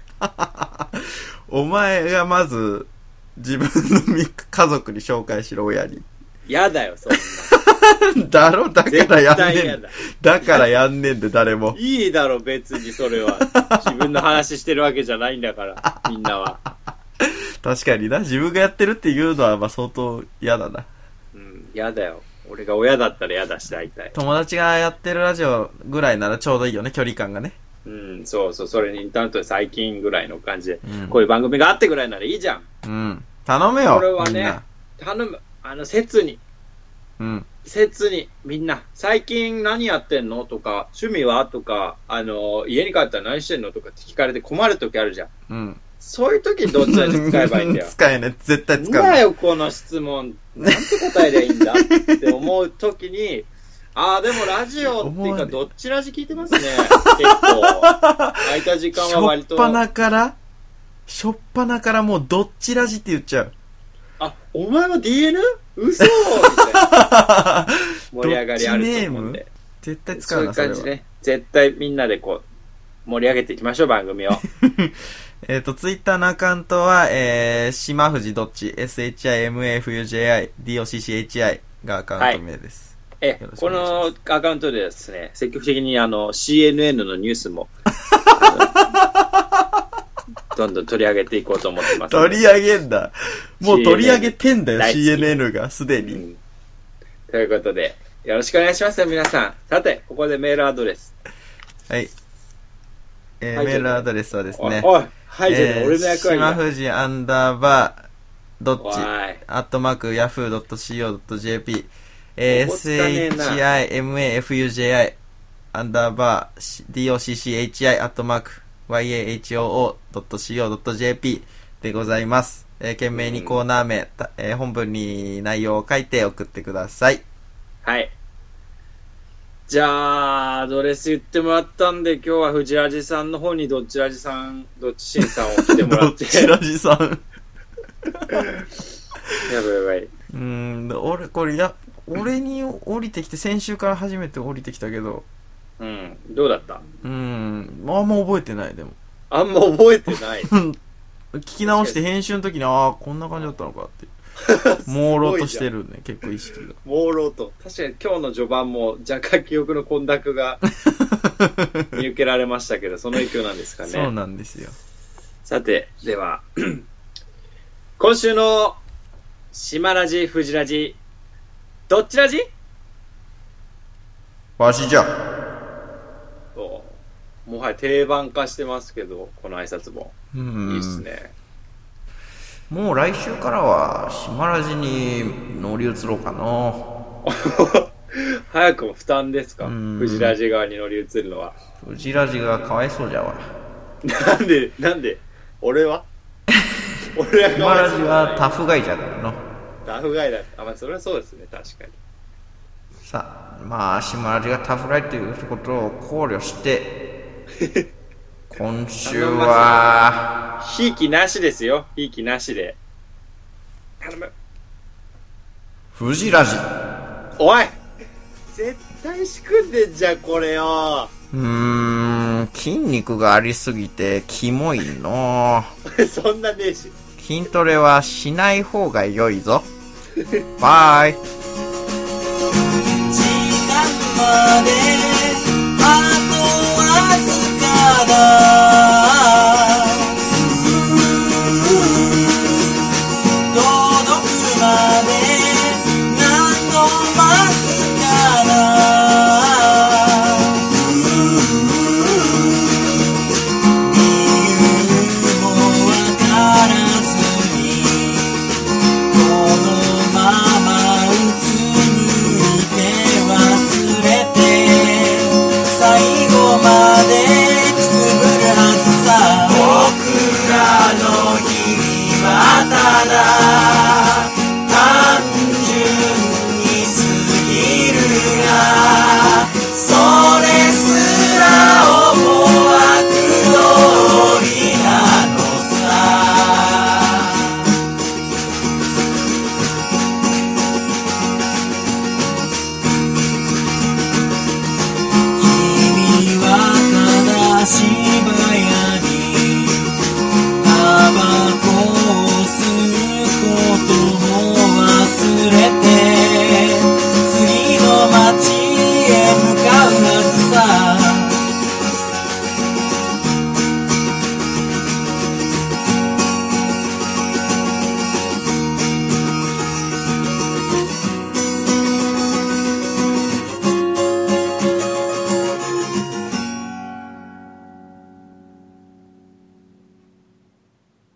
Speaker 2: お前がまず、自分のみ家族に紹介しろ、親に。
Speaker 1: やだよ、そんな。
Speaker 2: だろだからや
Speaker 1: 絶
Speaker 2: んねん
Speaker 1: だ。
Speaker 2: だからやんねんで、誰も。
Speaker 1: いいだろ、別にそれは。自分の話してるわけじゃないんだから、みんなは。
Speaker 2: 確かにな。自分がやってるっていうのは、まあ相当嫌だな。
Speaker 1: うん、やだよ。俺が親だったら嫌だし、大体。
Speaker 2: 友達がやってるラジオぐらいならちょうどいいよね、距離感がね。
Speaker 1: うん、そうそう、それにインターネットで最近ぐらいの感じで、
Speaker 2: うん
Speaker 1: こういう番組があってぐらいならいいじゃん。
Speaker 2: うん。頼むよ。
Speaker 1: これはね頼む。あの、切に、
Speaker 2: うん。
Speaker 1: 切に、みんな、最近何やってんの？とか、趣味は？とか、あの、家に帰ったら何してんの？とかって聞かれて困る時あるじゃん。
Speaker 2: うん。
Speaker 1: そういう時どっちらに使えばいいんだよ。
Speaker 2: 使えね。絶対
Speaker 1: なん
Speaker 2: 使う。
Speaker 1: だよ、この質問。なんて答えりゃいいんだって思うときに、ああ、でもラジオっていうか、どっちラジ聞いてますね。結構。空いた時間
Speaker 2: しょ
Speaker 1: は割と。
Speaker 2: っぱなから、しょっぱなからもうどっちラジって言っちゃう。
Speaker 1: あ、お前は DN? 嘘みたいな 盛り上がりあると思うんで。
Speaker 2: 絶対使
Speaker 1: そううい
Speaker 2: な、それは
Speaker 1: う感じ。ね。絶対みんなでこう、盛り上げていきましょう、番組を。
Speaker 2: えっ、と、ツイッターのアカウントは、えー、しまふじどっち、shimafuji, docchi がアカウント名です。
Speaker 1: え
Speaker 2: よろし、くお
Speaker 1: このアカウントでですね、積極的にあの CNN のニュースも、どんどん取り上げていこうと思ってますので。
Speaker 2: 取り上げんだ。もう取り上げてんだよ、CNN が、すでに。
Speaker 1: うんということで、よろしくお願いしますよ、皆さん。さて、ここでメールアドレス。
Speaker 2: はい。えー
Speaker 1: はい
Speaker 2: メールアドレスはですね、
Speaker 1: はい、じゃあ
Speaker 2: えー
Speaker 1: 俺の役割だ。
Speaker 2: しまふじアンダーバー、どっち、
Speaker 1: おい
Speaker 2: アットマーク、ヤフー .co.jp、えー、shimafuji、アンダーバー、docchi、アットマーク、yahoo.co.jp でございます。えー、懸命にコーナー名、たえー本文に内容を書いて送ってください。
Speaker 1: はい。じゃあ、アドレス言ってもらったんで、今日は藤ラジさんの方にどっちラジさん、どっちしんさんを来てもら
Speaker 2: ど
Speaker 1: っ。
Speaker 2: ってちらじさん。
Speaker 1: やばいやばい。
Speaker 2: うーん、俺、これ、や、俺に降りてきて、先週から初めて降りてきたけど、
Speaker 1: うん。どうだった？
Speaker 2: うーん、あんま覚えてない、でも。
Speaker 1: あんま覚えてない。
Speaker 2: 聞き直して編集の時に、ああ、こんな感じだったのかって。朦朧としてるね、結構意識が。
Speaker 1: 朦朧と。確かに今日の序盤も若干記憶の混濁が 見受けられましたけど、その影響なんですかね。
Speaker 2: そうなんですよ。
Speaker 1: さて、では、今週の島ラジ、藤ラジ、どっちラジ
Speaker 2: わしじゃ。
Speaker 1: ともはや定番化してますけど、この挨拶も。
Speaker 2: う
Speaker 1: いいっす
Speaker 2: ん。
Speaker 1: ね。
Speaker 2: もう来週からは、島ラジに乗り移ろうかな。
Speaker 1: 早くも負担ですか？
Speaker 2: うん
Speaker 1: 藤ラジ側に乗り移るのは。
Speaker 2: フジラジがかわいそうじゃわ。
Speaker 1: なんで、なんで？俺は？俺はか
Speaker 2: 島ラジはタフガイじゃからの。
Speaker 1: タフガイだ。あ、まあ、それはそうですね、確かに。
Speaker 2: さあ、まあ、島ラジがタフガイということを考慮して、今週は、
Speaker 1: ひいきなしですよ。ひいきなしで。頼む。
Speaker 2: フジラジ。
Speaker 1: おい絶対仕組んでんじゃん、これよ。
Speaker 2: うーん、筋肉がありすぎて、キモいの。
Speaker 1: そんなねえし。
Speaker 2: 筋トレはしない方が良いぞ。バイ。
Speaker 4: あとわずか
Speaker 2: だ